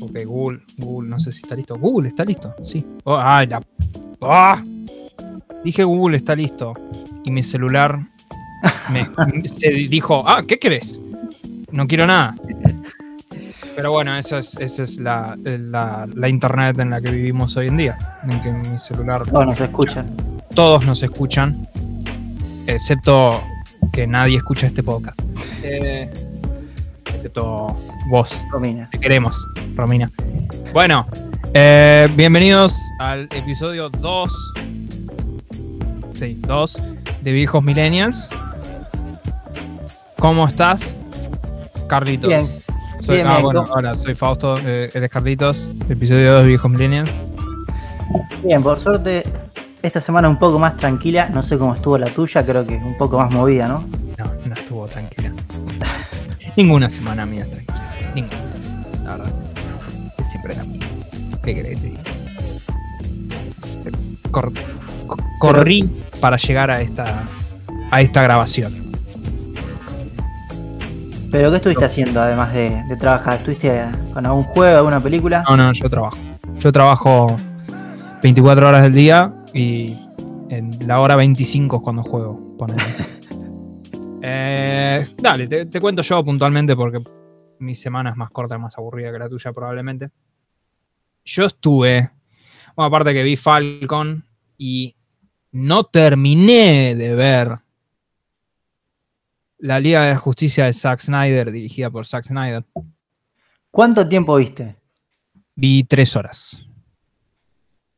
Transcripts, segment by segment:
Ok, Google, Google, no sé si está listo. Google está listo, sí. Oh, ah, la- ¡Ah! Dije Google está listo. Y mi celular me, se dijo, ah, ¿qué querés? No quiero nada. Pero bueno, eso es, esa es la, la- la internet en la que vivimos hoy en día. En que mi celular. Todos nos escuchan. Todos nos escuchan. Excepto que nadie escucha este podcast. Eh, excepto vos. Romina. Te queremos, Romina. Bueno, eh, bienvenidos al episodio 2. Sí, 2 de Viejos Millennials. ¿Cómo estás, Carlitos? Bien. Soy, Bien, ah, bien, bueno, hola, soy Fausto, eh, eres Carlitos, episodio 2 de Viejos Millennials. Bien, por suerte, esta semana un poco más tranquila. No sé cómo estuvo la tuya, creo que un poco más movida, ¿no? No, no estuvo tranquila. Ninguna semana mía tranquila. Ninguna. La verdad. Es siempre la misma. ¿Qué querés que te diga? Cor- co- corrí para llegar a esta, a esta grabación. Pero ¿qué estuviste haciendo además de, de trabajar? ¿Estuviste con algún juego, alguna película? No, no, yo trabajo. Yo trabajo 24 horas del día y en la hora 25 es cuando juego. ponele. Eh, dale, te, te cuento yo puntualmente porque mi semana es más corta y más aburrida que la tuya probablemente. Yo estuve, bueno, aparte que vi Falcon y no terminé de ver la Liga de Justicia de Zack Snyder, dirigida por Zack Snyder. ¿Cuánto tiempo viste? Vi tres horas.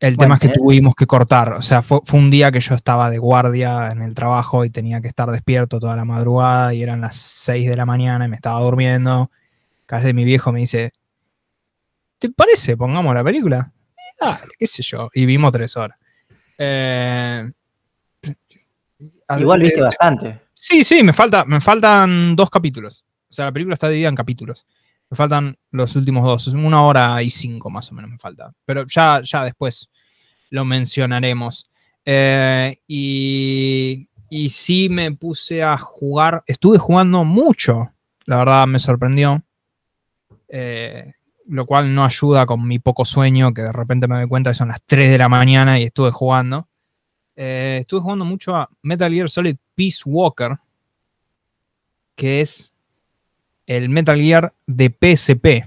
El Bueno, tema es que tuvimos que cortar. O sea, fue, fue un día que yo estaba de guardia en el trabajo y tenía que estar despierto toda la madrugada y eran las 6 de la mañana y me estaba durmiendo. Casi mi viejo me dice, ¿te parece? Pongamos la película. "Eh, Dale, qué sé yo. Y vimos tres horas. Eh, Igual eh, viste bastante. Sí, sí, me, falta, me faltan dos capítulos. O sea, la película está dividida en capítulos. Me faltan los últimos dos. Una hora y cinco más o menos me falta. Pero ya, ya después lo mencionaremos. Eh, y, y sí me puse a jugar. Estuve jugando mucho. La verdad me sorprendió. Eh, lo cual no ayuda con mi poco sueño, que de repente me doy cuenta que son las 3 de la mañana y estuve jugando. Eh, estuve jugando mucho a Metal Gear Solid Peace Walker, que es el Metal Gear de PSP.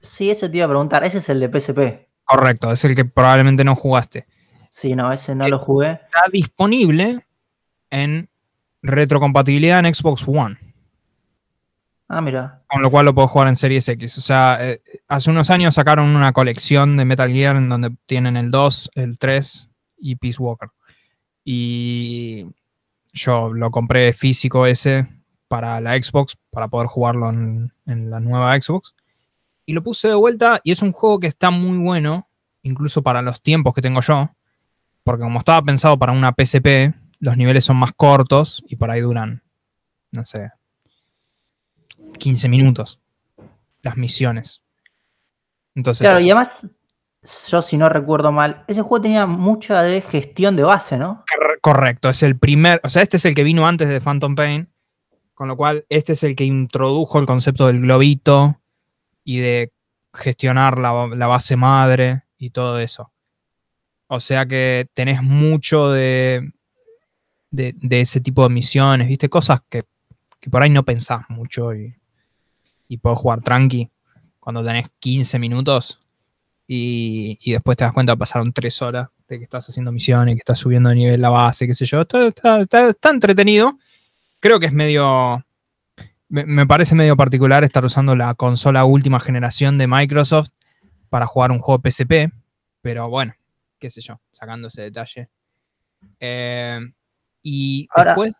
Sí, eso te iba a preguntar. Ese es el de PSP. Correcto, es el que probablemente no jugaste. Sí, no, ese no ¿Qué? lo jugué. Está disponible en retrocompatibilidad en Xbox One, Ah, mira. con lo cual lo puedo jugar en Series X. O sea, eh, hace unos años sacaron una colección de Metal Gear en donde tienen el 2, el 3 y Peace Walker. Y yo lo compré físico ese para la Xbox, para poder jugarlo en, en la nueva Xbox. Y lo puse de vuelta y es un juego que está muy bueno, incluso para los tiempos que tengo yo. Porque como estaba pensado para una PSP, los niveles son más cortos y por ahí duran, no sé, 15 minutos las misiones. Entonces, Claro, y además, yo si no recuerdo mal, ese juego tenía mucha de gestión de base, ¿no? Cor- Correcto, es el primer, o sea, este es el que vino antes de Phantom Pain, con lo cual este es el que introdujo el concepto del globito y de gestionar la, base madre y todo eso. O sea que tenés mucho de, de, ese tipo de misiones, ¿viste? Cosas que, que por ahí no pensás mucho y, y podés jugar tranqui cuando tenés 15 minutos y, y después te das cuenta pasaron 3 horas de que estás haciendo misiones, que estás subiendo de nivel la base, qué sé yo. Está- está entretenido. Creo que es medio. Me, me parece medio particular estar usando la consola última generación de Microsoft para jugar un juego PSP. Pero bueno, qué sé yo, sacando ese detalle. Eh, y Ahora- después,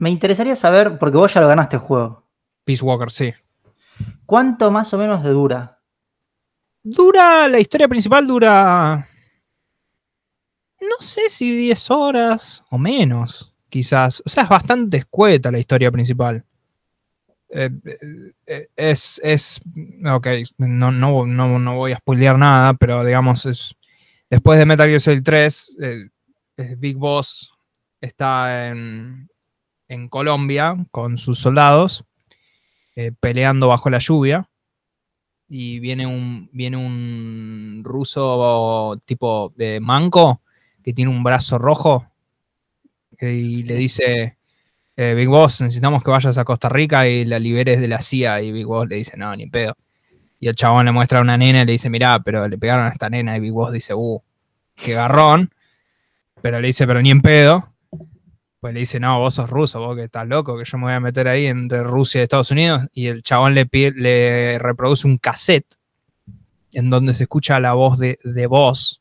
Me interesaría saber, porque vos ya lo ganaste el juego, Peace Walker, sí. ¿cuánto más o menos de dura? Dura, la historia principal dura. No sé si 10 horas o menos, quizás. O sea, es bastante escueta la historia principal. Eh, eh, es, es. Ok, no, no, no, no voy a spoilear nada, pero digamos, es. Después de Metal Gear Solid 3, eh, eh, Big Boss está en, en Colombia con sus soldados, eh, peleando bajo la lluvia. y viene un, viene un ruso tipo de manco que tiene un brazo rojo y le dice, eh, Big Boss, necesitamos que vayas a Costa Rica y la liberes de la CIA. Y Big Boss le dice, no, ni pedo. Y el chabón le muestra a una nena y le dice, mirá, pero le pegaron a esta nena. Y Big Boss dice, uh, qué garrón. Pero le dice, pero ni en pedo. Pues le dice, no, vos sos ruso, vos que estás loco, que yo me voy a meter ahí entre Rusia y Estados Unidos. Y el chabón le, le reproduce un cassette en donde se escucha la voz de, de voz,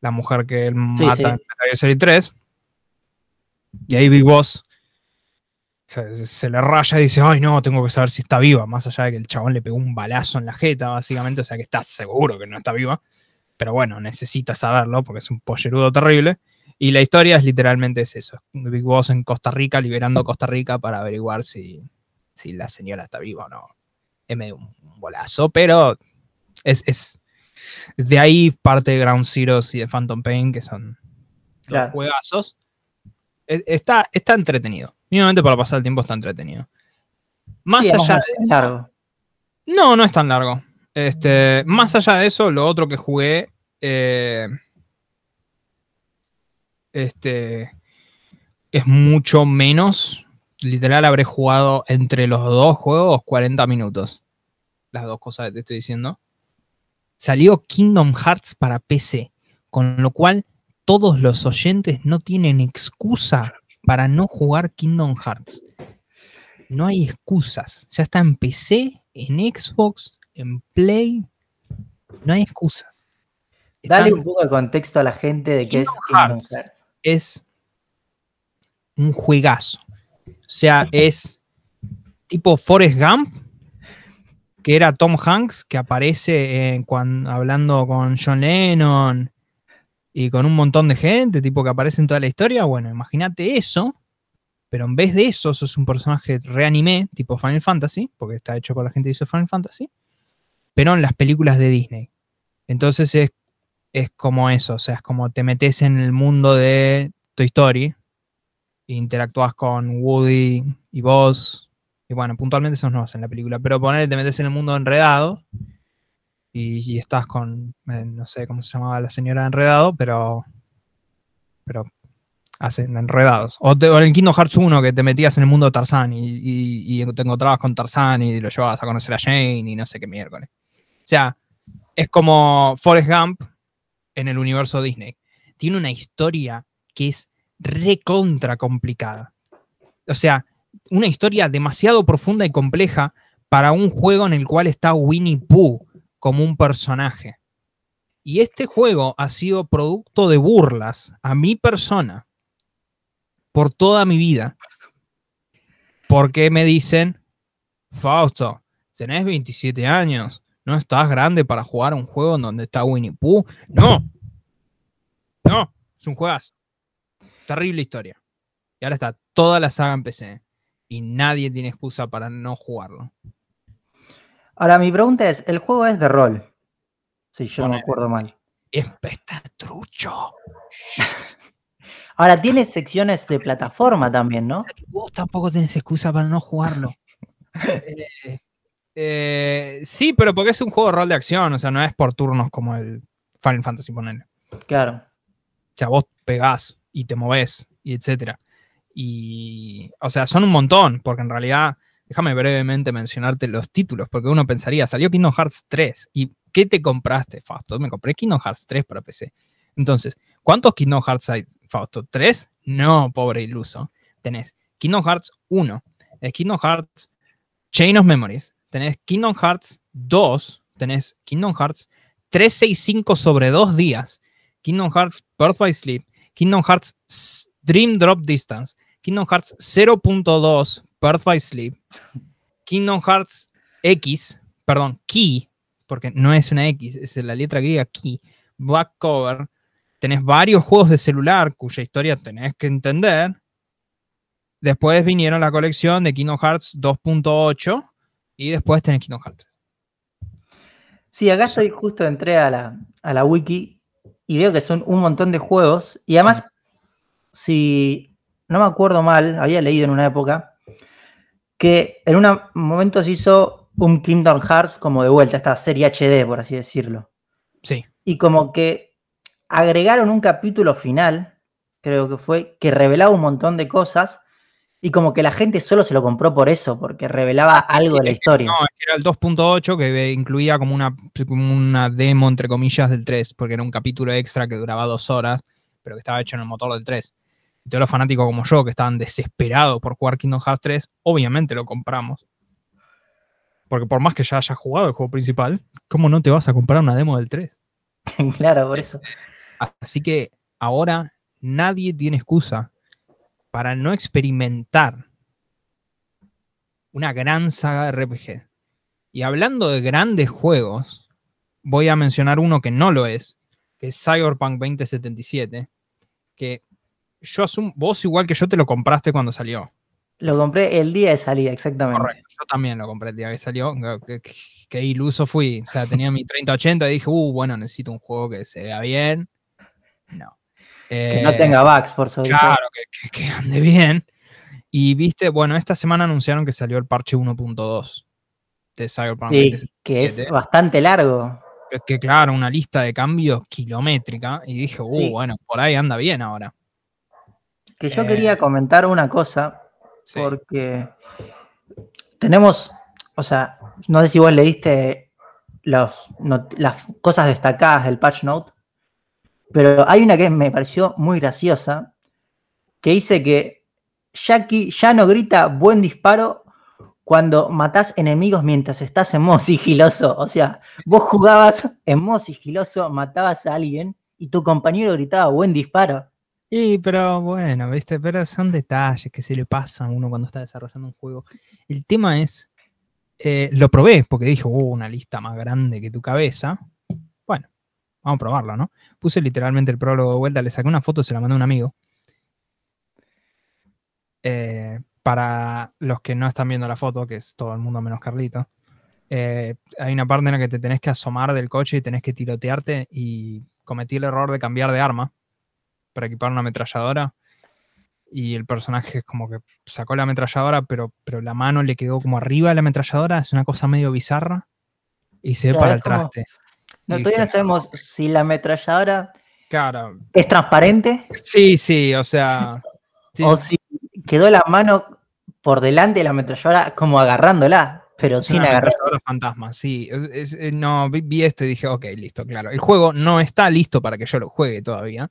la mujer que él mata en Solid 3. Y ahí Big Boss se, le raya y dice, ay no, tengo que saber si está viva, más allá de que el chabón le pegó un balazo en la jeta, básicamente, o sea que está seguro que no está viva. Pero bueno, necesita saberlo porque es un pollerudo terrible. Y la historia es literalmente es eso. Big Boss en Costa Rica, liberando Costa Rica para averiguar si, si la señora está viva o no. Es medio un, bolazo, pero es, es, de ahí parte de Ground Zeroes y de Phantom Pain, que son los juegazos. E, está, está entretenido. Mínimamente para pasar el tiempo está entretenido. Más allá de. largo. No, no es tan largo. Este, más allá de eso, lo otro que jugué. Eh, este, es mucho menos. Literal, habré jugado entre los dos juegos 40 minutos. Las dos cosas que te estoy diciendo. Salió Kingdom Hearts para PC, con lo cual todos los oyentes no tienen excusa para no jugar Kingdom Hearts. No hay excusas. Ya está en PC, en Xbox, en Play. No hay excusas. Dale un poco de contexto a la gente de qué es Kingdom Hearts es un juegazo. O sea, es tipo Forrest Gump, que era Tom Hanks, que aparece cuando, hablando con John Lennon y con un montón de gente, tipo que aparece en toda la historia. Bueno, imagínate eso, pero en vez de eso, sos un personaje reanimé, tipo Final Fantasy, porque está hecho por la gente que hizo Final Fantasy, pero en las películas de Disney. Entonces es es como eso, o sea, es como te metes en el mundo de Toy Story, e interactúas con Woody y vos, y bueno, puntualmente eso no hacen en la película, pero poner te metes en el mundo enredado y, estás con, eh, no sé cómo se llamaba la señora enredado, pero, pero hacen enredados. O, en el Kingdom Hearts 1 que te metías en el mundo de Tarzán y, y, te encontrabas con Tarzán y lo llevabas a conocer a Jane y no sé qué miércoles. O sea, es como Forrest Gump, en el universo Disney. Tiene una historia que es recontra complicada. O sea, una historia demasiado profunda y compleja para un juego en el cual está Winnie Pooh como un personaje. Y este juego ha sido producto de burlas a mi persona por toda mi vida. Porque me dicen, Fausto, tenés 27 años, no estás grande para jugar un juego en donde está Winnie Pooh. No. No, es un juegazo. Terrible historia. Y ahora está toda la saga en PC. Y nadie tiene excusa para no jugarlo. Ahora, mi pregunta es: ¿el juego es de rol? Si yo no me acuerdo mal. Es está trucho. Ahora, tiene secciones de plataforma también, ¿no? Vos tampoco tenés excusa para no jugarlo. eh, eh, sí, pero porque es un juego de rol de acción, o sea, no es por turnos como el Final Fantasy, ponele. Claro. O sea, vos pegás y te movés y etcétera. Y, o sea, son un montón, porque en realidad, déjame brevemente mencionarte los títulos, porque uno pensaría, salió Kingdom Hearts 3, ¿y qué te compraste, Fausto? Me compré Kingdom Hearts 3 para PC. Entonces, ¿cuántos Kingdom Hearts hay, Fausto? ¿Tres? No, pobre iluso. Tenés Kingdom Hearts 1, Kingdom Hearts Chain of Memories, tenés Kingdom Hearts 2, tenés Kingdom Hearts 365 sobre dos días, Kingdom Hearts Birth by Sleep, Kingdom Hearts Dream Drop Distance, Kingdom Hearts 0.2 Birth by Sleep, Kingdom Hearts X, perdón, Key, porque no es una X, es la letra griega Key, Black Cover, tenés varios juegos de celular cuya historia tenés que entender. Después vinieron la colección de Kingdom Hearts 2.8 y después tenés Kingdom Hearts 3. Sí, acá estoy justo entré a la, a la wiki y veo que son un montón de juegos. Y además, si no me acuerdo mal, había leído en una época que en un momento se hizo un Kingdom Hearts como de vuelta, esta serie HD, por así decirlo. Sí. Y como que agregaron un capítulo final, creo que fue, que revelaba un montón de cosas y como que la gente solo se lo compró por eso, porque revelaba algo de la historia. No, era el 2.8 que incluía como una, como una demo, entre comillas, del 3, porque era un capítulo extra que duraba dos horas, pero que estaba hecho en el motor del 3. Y todos los fanáticos como yo, que estaban desesperados por jugar Kingdom Hearts 3, obviamente lo compramos. Porque por más que ya hayas jugado el juego principal, ¿cómo no te vas a comprar una demo del 3? claro, por eso. Así que ahora nadie tiene excusa para no experimentar una gran saga de RPG. Y hablando de grandes juegos, voy a mencionar uno que no lo es, que es Cyberpunk 2077, que yo asumo, vos igual que yo te lo compraste cuando salió. Lo compré el día de salida, exactamente. Correcto, yo también lo compré el día que salió. Qué, iluso fui. O sea, tenía mi 3080 y dije, uh, bueno, necesito un juego que se vea bien. No. que no tenga eh, bugs, por supuesto. Claro, que, ande bien. Y viste, bueno, esta semana anunciaron que salió el parche 1.2 de Cyberpunk. que es bastante largo. Que claro, una lista de cambios kilométrica. Y dije, uh, bueno, por ahí anda bien ahora. Que yo quería eh, comentar una cosa, porque tenemos, o sea, no sé si vos leíste las cosas destacadas del patch note, pero hay una que me pareció muy graciosa, que dice que Jackie ya no grita buen disparo cuando matás enemigos mientras estás en modo sigiloso. O sea, vos jugabas en modo sigiloso, matabas a alguien y tu compañero gritaba buen disparo. Y, pero bueno, viste, pero son detalles que se le pasan a uno cuando está desarrollando un juego. El tema es, eh, lo probé porque dije, uh, una lista más grande que tu cabeza. Bueno, vamos a probarlo, ¿no? Puse literalmente el prólogo de vuelta, le saqué una foto, se la mandé a un amigo. Eh, para los que no están viendo la foto, que es todo el mundo menos Carlito, eh, hay una parte en la que te tenés que asomar del coche y tenés que tirotearte y cometí el error de cambiar de arma para equipar una ametralladora. Y el personaje es como que sacó la ametralladora, pero, pero la mano le quedó como arriba de la ametralladora. Es una cosa medio bizarra. Y se ve para el traste. No, todavía no sabemos si la ametralladora claro. es transparente. Sí, sí, o sea. O si quedó la mano por delante de la ametralladora como agarrándola, pero sin agarrar. fantasma, sí. No, vi, esto y dije, ok, listo, claro. El juego no está listo para que yo lo juegue todavía.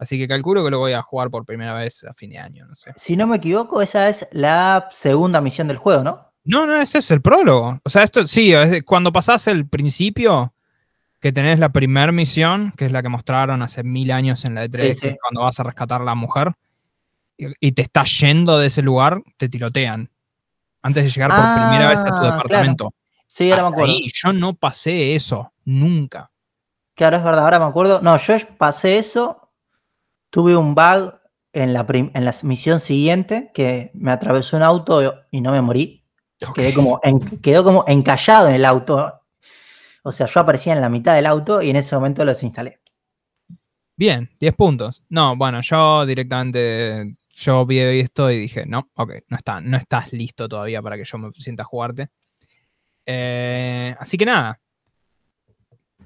Así que calculo que lo voy a jugar por primera vez a fin de año, no sé. Si no me equivoco, esa es la segunda misión del juego, ¿no? No, no, ese es el prólogo. O sea, esto sí, cuando pasás el principio, que tenés la primera misión, que es la que mostraron hace mil años en la E3, cuando vas a rescatar a la mujer, y, te estás yendo de ese lugar, te tirotean. Antes de llegar por primera vez a tu ah, departamento. Sí, ahora me acuerdo. yo no pasé eso, nunca. Claro, es verdad, ahora me acuerdo. No, yo pasé eso tuve un bug en la, en la misión siguiente que me atravesó un auto y no me morí. Quedé como quedó como encallado en el auto. O sea, yo aparecía en la mitad del auto y en ese momento lo desinstalé. Bien, 10 puntos. No, bueno, yo directamente, yo vi esto y dije, no, ok, no, está, no estás listo todavía para que yo me sienta a jugarte. Eh, así que nada.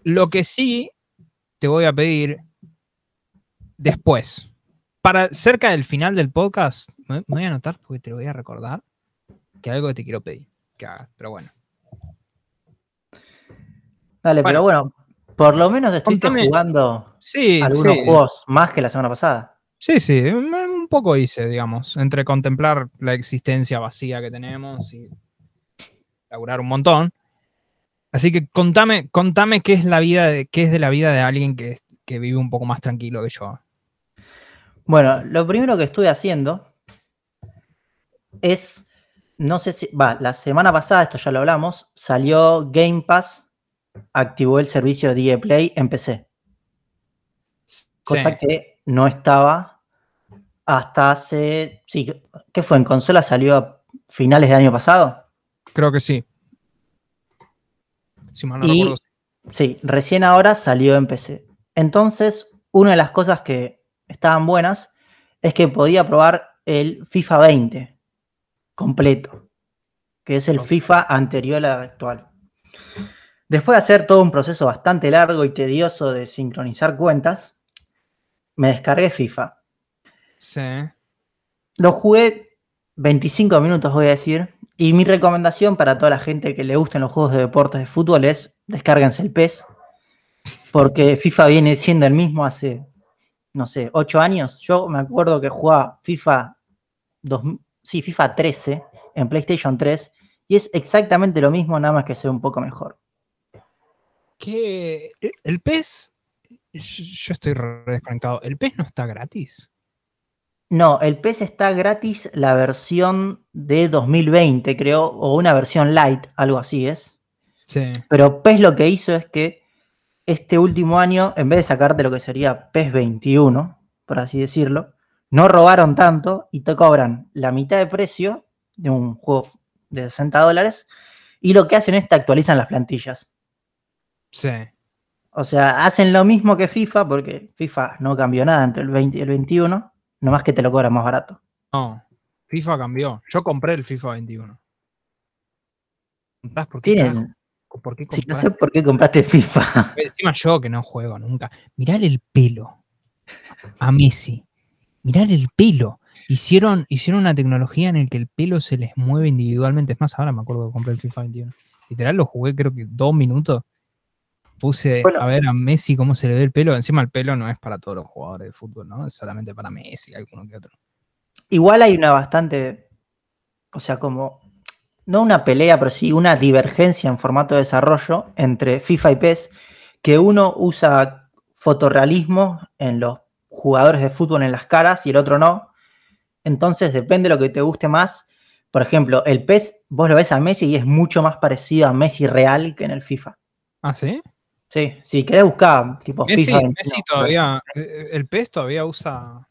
Lo que sí te voy a pedir después. Para cerca del final del podcast, me voy a anotar porque te lo voy a recordar que algo que te quiero pedir que hagas, pero bueno. Dale, pero bueno, por lo menos estuviste jugando sí, algunos juegos más que la semana pasada. Sí, sí, un poco hice, digamos, entre contemplar la existencia vacía que tenemos y laburar un montón. Así que contame, contame qué es la vida de, qué es de la vida de alguien que, que vive un poco más tranquilo que yo. Bueno, lo primero que estuve haciendo es, no sé si, va, la semana pasada, esto ya lo hablamos, salió Game Pass, activó el servicio de Play en PC. Cosa que no estaba hasta hace, sí, ¿qué fue? ¿En consola salió a finales del año pasado? Creo que sí. Si mal no recuerdo. Sí, recién ahora salió en PC. Entonces, una de las cosas que estaban buenas es que podía probar el FIFA 20 completo. que es el FIFA anterior al actual. Después de hacer todo un proceso bastante largo y tedioso de sincronizar cuentas, me descargué FIFA. Sí. Lo jugué 25 minutos, voy a decir. Y mi recomendación para toda la gente que le gusten los juegos de deportes de fútbol es descárguense el PES. Porque FIFA viene siendo el mismo hace, no sé, 8 años. Yo me acuerdo que jugaba FIFA, 2, sí, FIFA 13 en PlayStation 3 y es exactamente lo mismo, nada más que sea un poco mejor. Que el PES, yo estoy desconectado, ¿el PES no está gratis? No, el PES está gratis la versión de 2020, creo, o una versión light, algo así es. Sí. Pero PES lo que hizo es que este último año, en vez de sacarte lo que sería PES 21, por así decirlo, no robaron tanto y te cobran la mitad de precio de un juego de 60 dólares y lo que hacen es que actualizan las plantillas. Sí. O sea, hacen lo mismo que FIFA porque FIFA no cambió nada entre el 20 y el 21, nomás que te lo cobran más barato. No, FIFA cambió. Yo compré el FIFA 21. ¿Por qué? ¿Por qué no sé por qué compraste FIFA. Encima yo que no juego nunca. Mirá el pelo a Messi. Mirá el pelo. Hicieron, hicieron una tecnología en la que el pelo se les mueve individualmente. Es más, ahora me acuerdo que compré el FIFA 21. Literal lo jugué creo que dos minutos. Puse a ver a Messi cómo se le ve el pelo. Encima el pelo no es para todos los jugadores de fútbol, ¿no? Es solamente para Messi, alguno que otro. Igual hay una bastante, o sea, como, no una pelea, pero sí una divergencia en formato de desarrollo entre FIFA y PES, que uno usa fotorrealismo en los jugadores de fútbol en las caras y el otro no. Entonces depende de lo que te guste más. Por ejemplo, el PES, vos lo ves a Messi y es mucho más parecido a Messi real que en el FIFA. ¿Ah, sí? Sí, si querés buscar tipo Messi, Messi todavía, eh, eh, el PES todavía usa...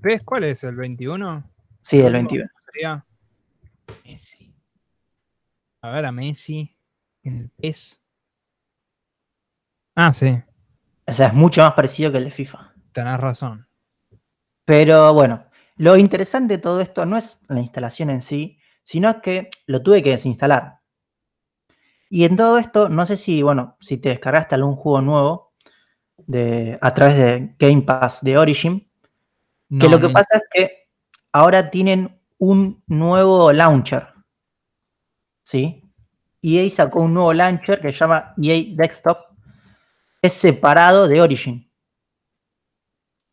¿PES cuál es? ¿El 21? Sí, el 21. Sería Messi. A ver, a Messi en el PES. Ah, sí. O sea, es mucho más parecido que el de FIFA. Tenés razón. Pero bueno, lo interesante de todo esto no es la instalación en sí, sino que lo tuve que desinstalar. Y en todo esto, no sé si, bueno, si te descargaste algún juego nuevo de, a través de Game Pass de Origin, que lo que pasa es que ahora tienen un nuevo launcher. ¿Sí? EA sacó un nuevo launcher que se llama EA Desktop. Es separado de Origin.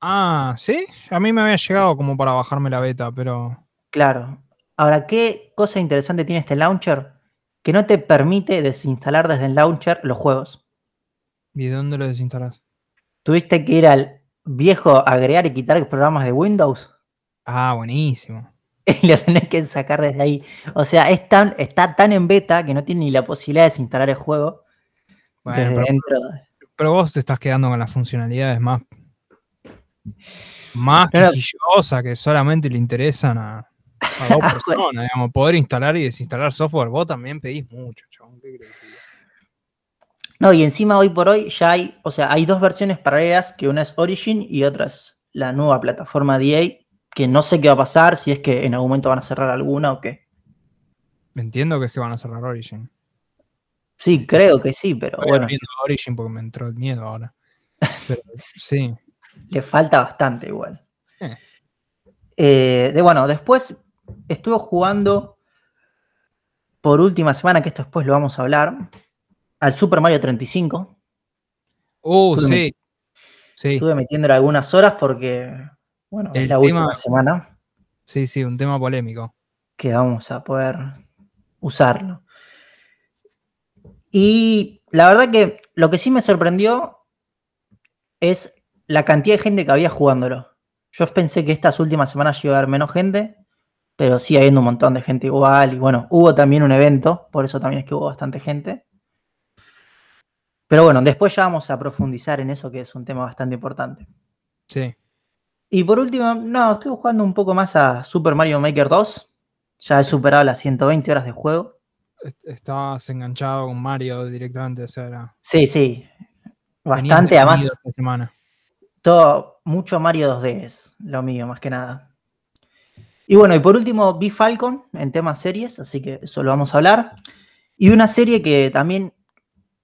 Ah, ¿sí? A mí me había llegado como para bajarme la beta, pero... Claro. Ahora, ¿qué cosa interesante tiene este launcher? Que no te permite desinstalar desde el launcher los juegos. ¿Y de dónde lo desinstalas? Tuviste que ir al viejo agregar y quitar programas de Windows. Ah, buenísimo. Y lo tenés que sacar desde ahí. O sea, es tan, está tan en beta que no tiene ni la posibilidad de desinstalar el juego. desde pero, dentro. pero vos te estás quedando con las funcionalidades más más quisquillosa que solamente le interesan a, a dos personas, digamos, poder instalar y desinstalar software. Vos también pedís mucho, chabón. no, y encima hoy por hoy ya hay, o sea, hay dos versiones paralelas, que una es Origin y otra es la nueva plataforma DA, que no sé qué va a pasar, si es que en algún momento van a cerrar alguna o qué. Entiendo que es que van a cerrar Origin. Sí, creo que sí, pero bueno. Origin porque me entró el miedo ahora. Pero, sí. Le falta bastante igual. Eh. Eh, de, bueno, después estuve jugando por última semana, que esto después lo vamos a hablar, al Super Mario 35. Uh, sí. sí. Estuve metiéndole algunas horas porque, bueno, es la última semana. Sí, sí, un tema polémico. Que vamos a poder usarlo. Y la verdad que lo que sí me sorprendió es la cantidad de gente que había jugándolo. Yo pensé que estas últimas semanas iba a haber menos gente, pero sí habiendo un montón de gente igual. Y bueno, hubo también un evento, por eso también es que hubo bastante gente. Pero bueno, después ya vamos a profundizar en eso, que es un tema bastante importante. Sí. Y por último, no, estoy jugando un poco más a Super Mario Maker 2. Ya he superado las 120 horas de juego. Estabas enganchado con Mario directamente, o sea, Sí, sí. Bastante, además. Esta semana mucho Mario 2D es lo mío, más que nada. Y bueno, y por último, vi Falcon en temas series, así que eso lo vamos a hablar. Y una serie que también,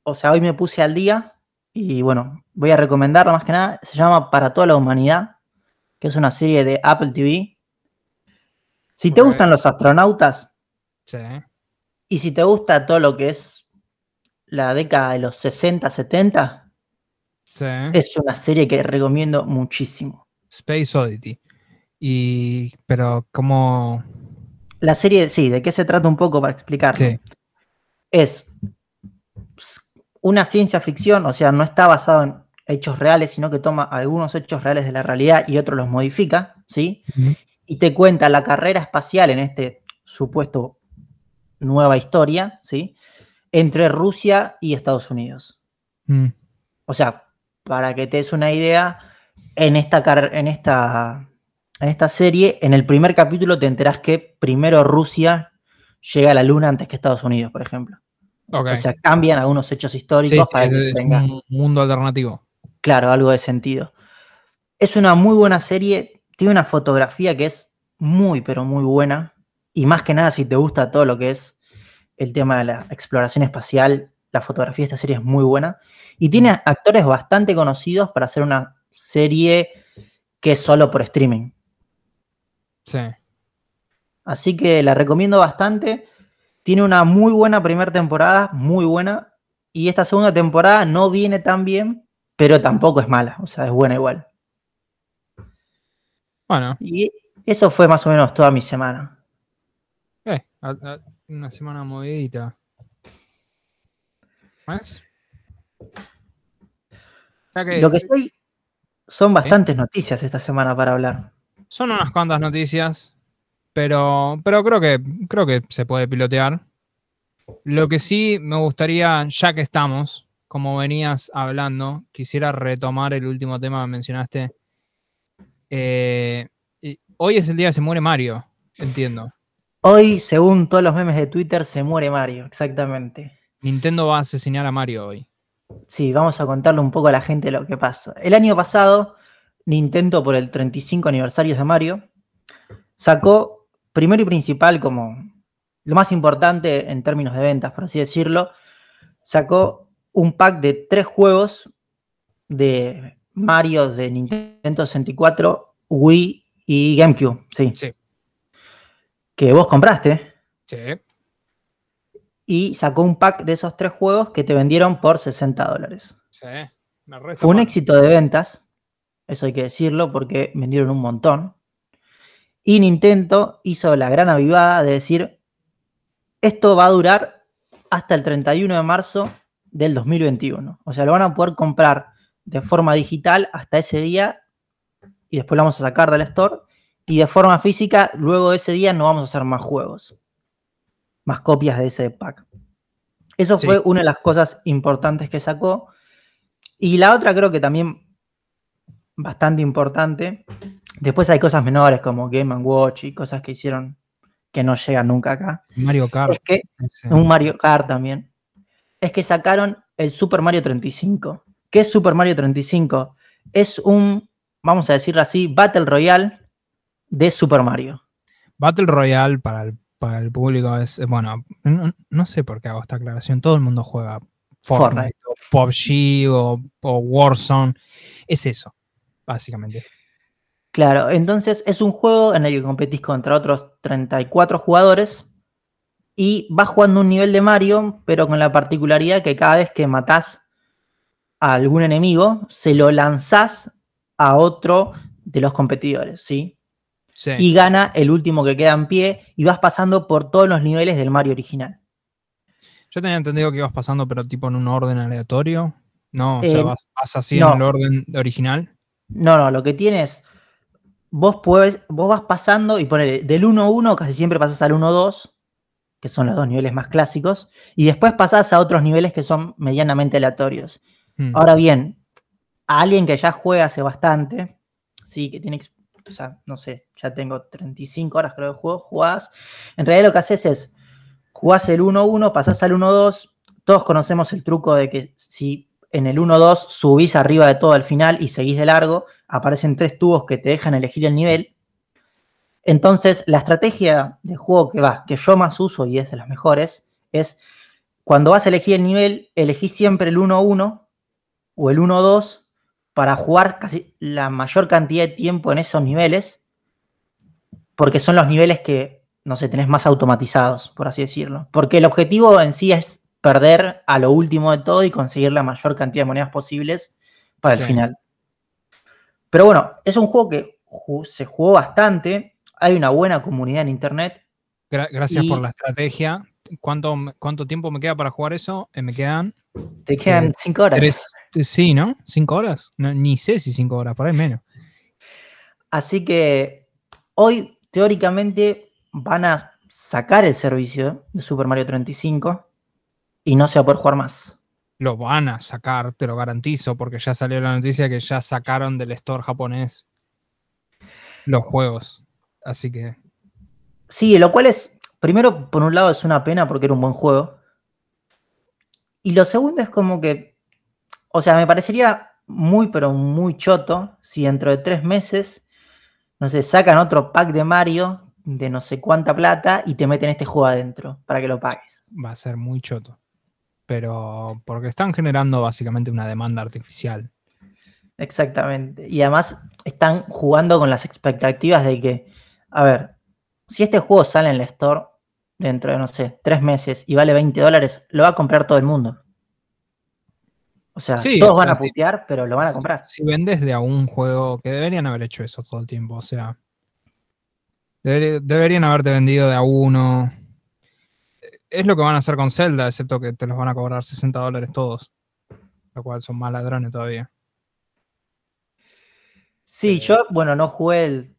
o sea, hoy me puse al día y bueno, voy a recomendarla más que nada, se llama Para toda la humanidad, que es una serie de Apple TV. Si te gustan los astronautas, Sí. y si te gusta todo lo que es la década de los 60, 70, Sí. es una serie que recomiendo muchísimo. Space Oddity. Y. Pero, como. La serie, sí, ¿de qué se trata un poco para explicarlo? Sí. Es una ciencia ficción, o sea, no está basado en hechos reales, sino que toma algunos hechos reales de la realidad y otros los modifica, ¿sí? Y te cuenta la carrera espacial en este supuesto nueva historia, ¿sí? Entre Rusia y Estados Unidos. Mm. O sea, para que te des una idea, en esta, en esta, en esta serie, en el primer capítulo te enterás que primero Rusia llega a la Luna antes que Estados Unidos, por ejemplo. O sea, cambian algunos hechos Sí, históricos sí, para es, que es tenga, un mundo alternativo. Claro, algo de sentido. Es una muy buena serie, tiene una fotografía que es muy, pero muy buena. Y más que nada, si te gusta todo lo que es el tema de la exploración espacial, la fotografía de esta serie es muy buena. Y tiene actores bastante conocidos para hacer una serie que es solo por streaming. Sí. Así que la recomiendo bastante. Tiene una muy buena primera temporada, muy buena. Y esta segunda temporada no viene tan bien, pero tampoco es mala. O sea, es buena igual. Bueno, Y eso fue más o menos toda mi semana. eh, a- a- una semana movidita. ¿Más? Lo que sí son bastantes noticias esta semana para hablar. son unas cuantas noticias, pero, pero creo que creo que se puede pilotear. Lo que sí me gustaría, ya que estamos, como venías hablando, quisiera retomar el último tema que mencionaste. Eh, hoy es el día que se muere Mario, entiendo. Hoy, según todos los memes de Twitter, se muere Mario, exactamente. Nintendo va a asesinar a Mario hoy. Sí, vamos a contarle un poco a la gente lo que pasa. El año pasado, Nintendo, por el 35 aniversario de Mario, sacó, primero y principal, como lo más importante en términos de ventas, por así decirlo, sacó un pack de tres juegos de Mario de Nintendo 64, Wii y GameCube, sí. Sí. Que vos compraste Sí. y sacó un pack de esos tres juegos que te vendieron por 60 dólares. Sí. Me resta Fue un mal. éxito de ventas, eso hay que decirlo, porque vendieron un montón. Y Nintendo hizo la gran avivada de decir, esto va a durar hasta el 31 de marzo del 2021. O sea, lo van a poder comprar de forma digital hasta ese día y después lo vamos a sacar del store. Y de forma física, luego de ese día no vamos a hacer más juegos, más copias de ese pack. Eso Sí. fue una de las cosas importantes que sacó. Y la otra creo que también bastante importante. Después hay cosas menores como Game Watch y cosas que hicieron que no llegan nunca acá. Mario Kart. Es que un Mario Kart también. Es que sacaron el Super Mario 35. ¿Qué es Super Mario 35? Es un, vamos a decirlo así, Battle Royale de Super Mario. Battle Royale para el, para el público es, bueno, no, no sé por qué hago esta aclaración. Todo el mundo juega Fortnite, o PUBG o, o Warzone. Es eso, básicamente. Claro, entonces es un juego en el que competís contra otros 34 jugadores y vas jugando un nivel de Mario, pero con la particularidad que cada vez que matás a algún enemigo, se lo lanzás a otro de los competidores, ¿sí? Sí. Y gana el último que queda en pie y vas pasando por todos los niveles del Mario original. Yo tenía entendido que ibas pasando, pero tipo en un orden aleatorio. No, o sea, Eh, vas, vas así no. en el orden original. No, no, lo que tienes, vos puedes, vos vas pasando y ponele, del 1-1 casi siempre pasás al 1-2, que son los dos niveles más clásicos, y después pasás a otros niveles que son medianamente aleatorios. Mm. Ahora bien, a alguien que ya juega hace bastante, sí, que tiene, o sea, no sé, ya tengo 35 horas creo de juego jugadas, en realidad lo que haces es, jugás el 1-1, pasás al 1-2, todos conocemos el truco de que si en el 1-2 subís arriba de todo al final y seguís de largo, aparecen tres tubos que te dejan elegir el nivel. Entonces, la estrategia de juego que va, que yo más uso y es de las mejores, es cuando vas a elegir el nivel, elegí siempre el 1-1 o el 1-2 para jugar casi la mayor cantidad de tiempo en esos niveles, porque son los niveles que, no sé, tenés más automatizados, por así decirlo. Porque el objetivo en sí es perder a lo último de todo y conseguir la mayor cantidad de monedas posibles para el final. Pero bueno, es un juego que se jugó bastante, hay una buena comunidad en internet. Gracias por la estrategia. ¿Cuánto, ¿Cuánto tiempo me queda para jugar eso? Eh, me quedan... Te quedan eh, cinco horas. sí, ¿no? ¿Cinco horas? ni sé si cinco horas, por ahí menos. Así que hoy, teóricamente, van a sacar el servicio de Super Mario 35 y no se va a poder jugar más. Lo van a sacar, te lo garantizo, porque ya salió la noticia que ya sacaron del store japonés los juegos. Así que. Sí, lo cual es, primero, por un lado es una pena porque era un buen juego. Y lo segundo es como que, o sea, me parecería muy, pero muy choto si dentro de tres meses, no sé, sacan otro pack de Mario de no sé cuánta plata y te meten este juego adentro para que lo pagues. Va a ser muy choto pero porque están generando básicamente una demanda artificial. Exactamente. Y además están jugando con las expectativas de que, a ver, si este juego sale en el store dentro de, no sé, tres meses y vale 20 dólares, lo va a comprar todo el mundo. O sea, todos van a putear, pero lo van a comprar. Si, vendes de algún juego, que deberían haber hecho eso todo el tiempo, o sea, deberían haberte vendido de a uno, es lo que van a hacer con Zelda, excepto que te los van a cobrar 60 dólares todos. Lo cual son más ladrones todavía. Sí, eh, yo, bueno, no jugué el,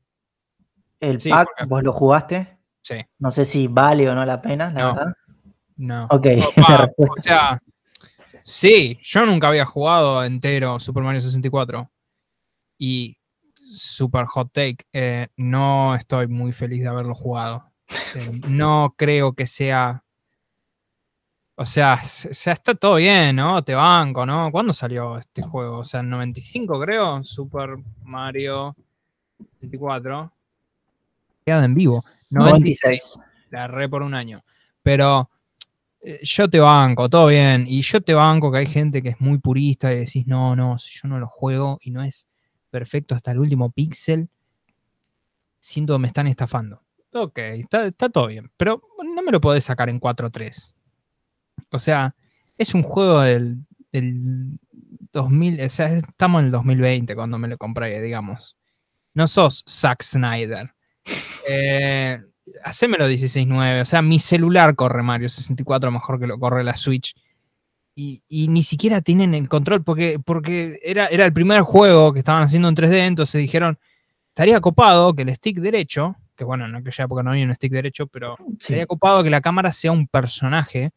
el pack. ¿Vos lo jugaste? Sí. No sé si vale o no la pena, la verdad. No. Ok. o sea, sí, yo nunca había jugado entero Super Mario 64. Y super hot take, eh, no estoy muy feliz de haberlo jugado. Eh, no creo que sea o sea, está todo bien, ¿no? Te banco, ¿no? ¿Cuándo salió este juego? O sea, en 95 creo, Super Mario 24. Queda en vivo. 96. La re por un año. Pero eh, yo te banco, todo bien. Y yo te banco que hay gente que es muy purista y decís, no, no, si yo no lo juego y no es perfecto hasta el último píxel, siento que me están estafando. Ok, está, está todo bien. Pero no me lo podés sacar en 4.3. O sea, es un juego del, 2000, o sea, estamos en el 2020 cuando me lo compré, digamos. No sos Zack Snyder. Eh, hacémelo 16.9. O sea, mi celular corre Mario 64 mejor que lo corre la Switch. Y, ni siquiera tienen el control porque, porque era, era el primer juego que estaban haciendo en 3D, entonces dijeron, estaría copado que el stick derecho, que bueno, en aquella época no había un stick derecho, pero estaría copado que la cámara sea un personaje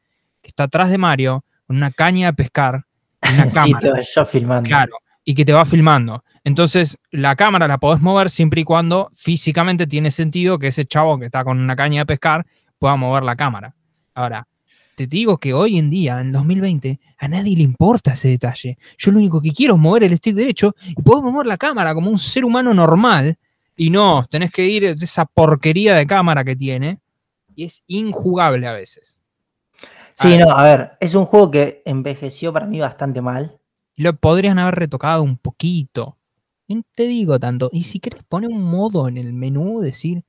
está atrás de Mario con una caña de pescar una cámara. yo filmando. Claro, y que te va filmando. Entonces, la cámara la podés mover siempre y cuando físicamente tiene sentido que ese chavo que está con una caña de pescar pueda mover la cámara. Ahora, te digo que hoy en día, en 2020, a nadie le importa ese detalle. Yo lo único que quiero es mover el stick derecho y puedo mover la cámara como un ser humano normal. Y no, tenés que ir de esa porquería de cámara que tiene. Y es injugable a veces. Sí, no, a ver, es un juego que envejeció para mí bastante mal. Lo podrían haber retocado un poquito. No te digo tanto. Y si querés poner un modo en el menú, decir,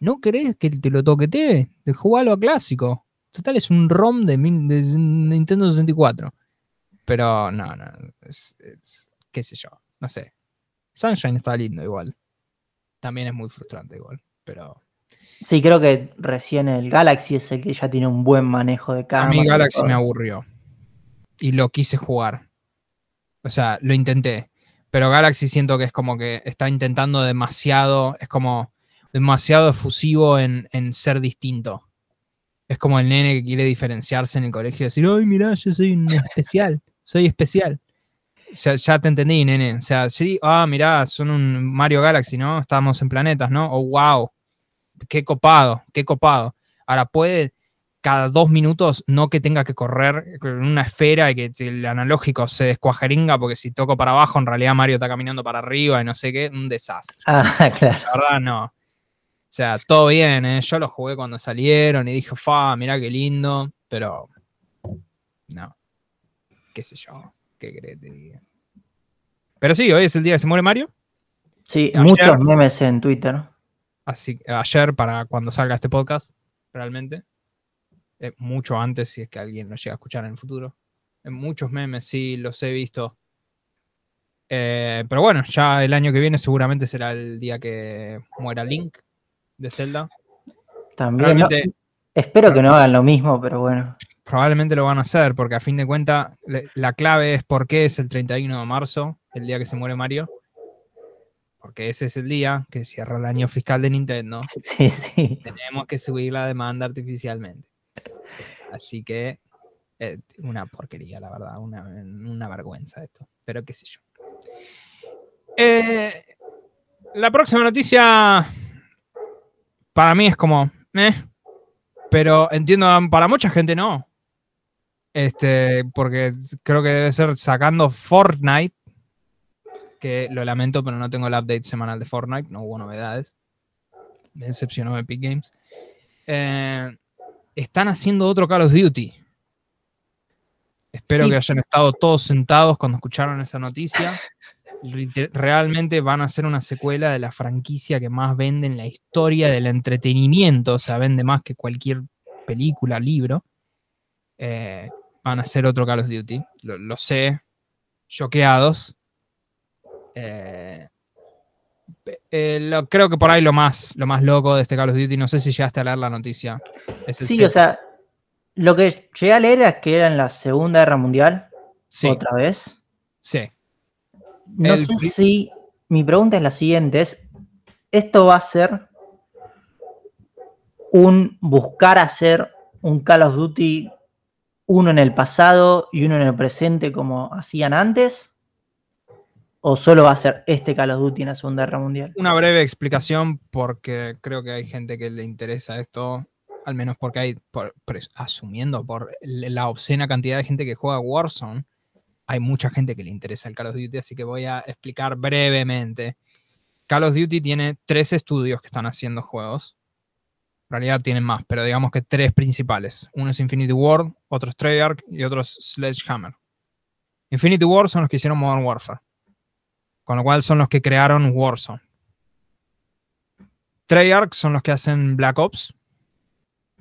¿no querés que te lo toquetee? De jugarlo a clásico. Total, es un ROM de, Nintendo 64. Pero no, no. Es, qué sé yo. No sé. Sunshine está lindo igual. También es muy frustrante igual. Pero Sí, creo que recién el Galaxy es el que ya tiene un buen manejo de cámara. A mí Galaxy me aburrió. Y lo quise jugar. O sea, lo intenté. Pero Galaxy siento que es como que está intentando demasiado. Es como demasiado efusivo en, ser distinto. Es como el nene que quiere diferenciarse en el colegio y decir, ay, mira, yo soy un especial. Soy especial. Ya te entendí, nene. O sea, sí, ah, mirá, son un Mario Galaxy, ¿no? Estamos en planetas, ¿no? Oh, wow qué copado, qué copado. Ahora puede cada dos minutos no que tenga que correr en una esfera y que el analógico se descuajeringa porque si toco para abajo en realidad Mario está caminando para arriba y no sé qué, un desastre. Ah, claro. La verdad no. sea, todo bien, ¿eh? Yo los jugué cuando salieron y dije, fa, mirá qué lindo, pero no. Qué sé yo, qué crees te diga. Pero sí, hoy es el día que se muere Mario. Sí, muchos memes en Twitter. Así, ayer, para cuando salga este podcast, realmente. Mucho antes, si es que alguien lo llega a escuchar en el futuro. En muchos memes, sí, los he visto. Eh, pero bueno, ya el año que viene seguramente será el día que muera Link de Zelda. También. espero que no hagan lo mismo, pero bueno. Probablemente lo van a hacer, porque a fin de cuentas la clave es por qué es el 31 de marzo, el día que se muere Mario. Porque ese es el día que cierra el año fiscal de Nintendo. Sí, sí. Tenemos que subir la demanda artificialmente. Así que eh, una porquería, la verdad, una, una vergüenza esto. Pero qué sé yo. Eh, la próxima noticia para mí es como, eh, pero entiendo, para mucha gente no. Este, porque creo que debe ser sacando Fortnite, que lo lamento, pero no tengo el update semanal de Fortnite, no hubo novedades. Me decepcionó Epic Games. Eh, están haciendo otro Call of Duty. Espero que hayan estado todos sentados cuando escucharon esa noticia realmente van a ser una secuela de la franquicia que más vende en la historia del entretenimiento, o sea, vende más que cualquier película, libro. Eh, van a ser otro Call of Duty, lo, sé, choqueados. Eh, eh, creo que por ahí lo más, lo más loco de este Call of Duty, no sé si llegaste a leer la noticia. sí, o sea, lo que llegué a leer es que era en la Segunda Guerra Mundial. Sí. Otra vez. Sí. No sé si mi pregunta es la siguiente, es, ¿esto va a ser un buscar hacer un Call of Duty uno en el pasado y uno en el presente como hacían antes? ¿O solo va a ser este Call of Duty en la Segunda Guerra Mundial? Una breve explicación porque creo que hay gente que le interesa esto, al menos porque hay, asumiendo por la obscena cantidad de gente que juega Warzone, hay mucha gente que le interesa el Call of Duty, así que voy a explicar brevemente. Call of Duty tiene tres estudios que están haciendo juegos. En realidad tienen más, pero digamos que tres principales. Uno es Infinity War, otro es Treyarch y otro es Sledgehammer. Infinity War son los que hicieron Modern Warfare. Con lo cual son los que crearon Warzone. Treyarch son los que hacen Black Ops.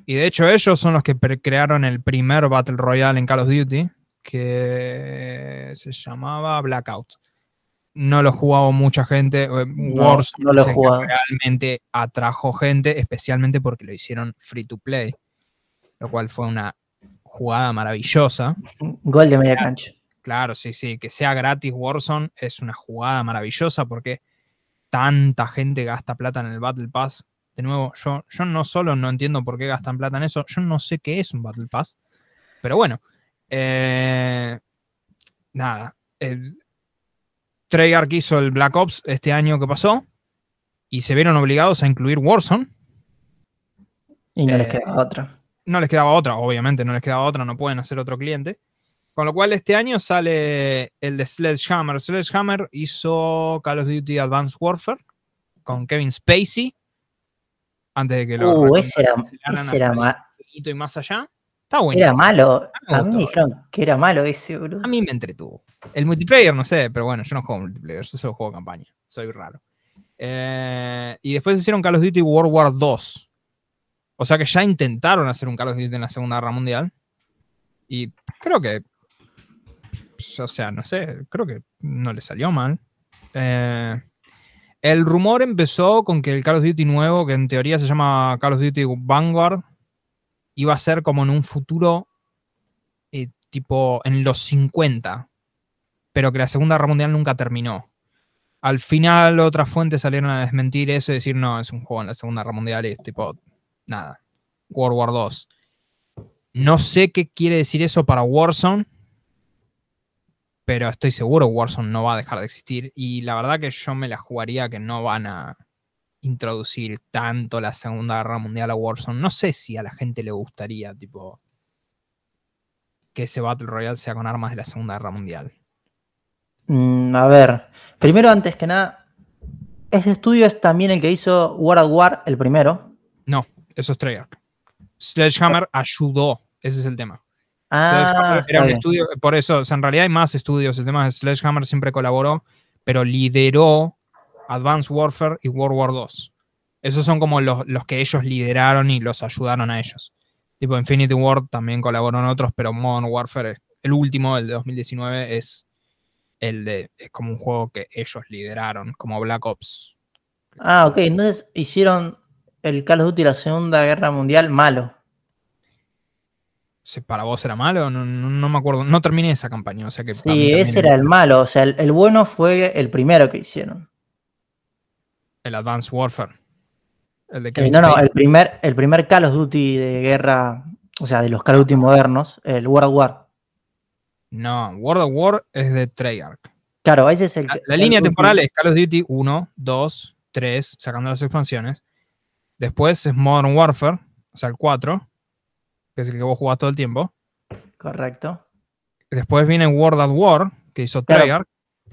Y de hecho ellos son los que crearon el primer Battle Royale en Call of Duty, que se llamaba Blackout. No lo jugaba mucha gente. Eh, Wars no, lo realmente atrajo gente, especialmente porque lo hicieron free to play, lo cual fue una jugada maravillosa. Gol de media cancha. Claro, sí, sí. Que sea gratis Warzone es una jugada maravillosa porque tanta gente gasta plata en el Battle Pass. De nuevo, yo, yo no solo no entiendo por qué gastan plata en eso, yo no sé qué es un Battle Pass. Pero bueno, eh, nada. El, Treyarch hizo el Black Ops este año que pasó y se vieron obligados a incluir Warzone. Y no les eh, quedaba otra. No les quedaba otra, obviamente no les quedaba otra, no pueden hacer otro cliente. Con lo cual este año sale el de Sledgehammer. Sledgehammer hizo Call of Duty Advanced Warfare con Kevin Spacey. Antes de que lo... Uh, ese era, y más allá. Era malo. A mí me dijeron que era malo ese, boludo. A mí me entretuvo. El multiplayer, no sé, pero bueno, yo no juego multiplayer, yo solo juego campaña. Soy raro. Eh, y después hicieron Call of Duty World War 2. O sea que ya intentaron hacer un Call of Duty en la Segunda Guerra Mundial. Y creo que. O sea, no sé, creo que no le salió mal. Eh, el rumor empezó con que el Call of Duty nuevo, que en teoría se llama Call of Duty Vanguard, iba a ser como en un futuro eh, tipo en los 50, pero que la Segunda Guerra Mundial nunca terminó. Al final otras fuentes salieron a desmentir eso y decir, no, es un juego en la Segunda Guerra Mundial y es tipo, nada, World War 2. No sé qué quiere decir eso para Warzone, pero estoy seguro Warzone no va a dejar de existir y la verdad que yo me la jugaría que no van a introducir tanto la Segunda Guerra Mundial a Warzone. No sé si a la gente le gustaría, tipo, que ese Battle Royale sea con armas de la Segunda Guerra Mundial. Mm, a ver, primero, antes que nada, ese estudio es también el que hizo World at War, el primero. No, eso es Treyarch. Sledgehammer ayudó, ese es el tema. Ah, era un estudio, por eso, o sea, en realidad hay más estudios. El tema es Sledgehammer siempre colaboró, pero lideró Advanced Warfare y World War II. Esos son como los, los que ellos lideraron y los ayudaron a ellos. Tipo Infinity Ward también colaboró en otros, pero Modern Warfare, es- el último, el de 2019, es el de. Es como un juego que ellos lideraron, como Black Ops. Ah, ok. Entonces hicieron el Call of Duty la Segunda Guerra Mundial malo. ¿Para vos era malo? No, no- no me acuerdo. No terminé esa campaña, o sea que. Sí, ese era el malo. O sea, el, el bueno fue el primero que hicieron. el Advanced Warfare. El de Eh, Kevin no, no, Spacey. el primer, el primer Call of Duty de guerra, o sea, de los Call of Duty modernos, el World War. No, World of War es de Treyarch. Claro, ese es el La, línea Duty- temporal es Call of Duty 1, 2, 3, sacando las expansiones. Después es Modern Warfare, o sea, el 4, que es el que vos jugás todo el tiempo. Correcto. Después viene World at War, que hizo Claro. Treyarch.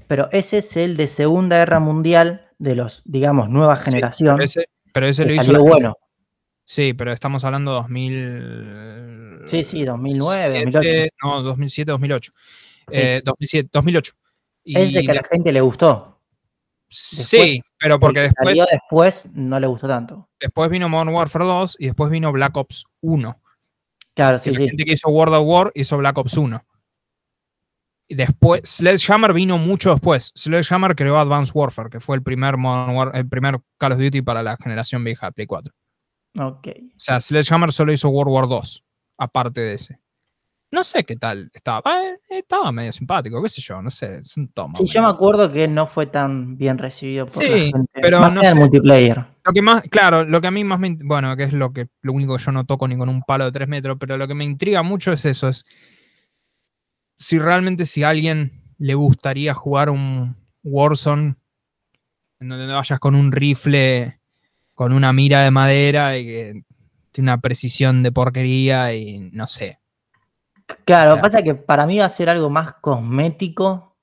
Pero ese es el de Segunda Guerra Mundial de los, digamos, nueva Sí, generación. pero ese, pero ese lo hizo. salió la- bueno. Sí, pero estamos hablando 2000. Sí, sí, 2009, 7, 2008. No, 2007, 2008. Sí. Eh, 2007, 2008. Y Ese que a la gente le gustó. sí, pero porque después, salió después no le gustó tanto. después vino Modern Warfare 2 y después vino Black Ops 1. Claro, sí, la sí. gente que hizo World of War hizo Black Ops 1. Y después, Sledgehammer vino mucho después. Sledgehammer creó Advanced Warfare, que fue el primer, Modern War- el primer Call of Duty para la generación vieja de Play 4. Ok. O sea, Sledgehammer solo hizo World War 2, aparte de ese. No sé qué tal estaba. Eh, estaba medio simpático, qué sé yo, no sé. Es un tomo. Sí, yo me acuerdo que no fue tan bien recibido por Sí, la gente. pero Más no el sé. multiplayer. Lo que más, claro, lo que a mí más me. Bueno, que es lo que lo único que yo no toco ni con un palo de 3 metros, pero lo que me intriga mucho es eso: es si realmente si a alguien le gustaría jugar un Warzone en donde vayas con un rifle, con una mira de madera y que tiene una precisión de porquería y no sé. Claro, O sea- pasa que para mí va a ser algo más cosmético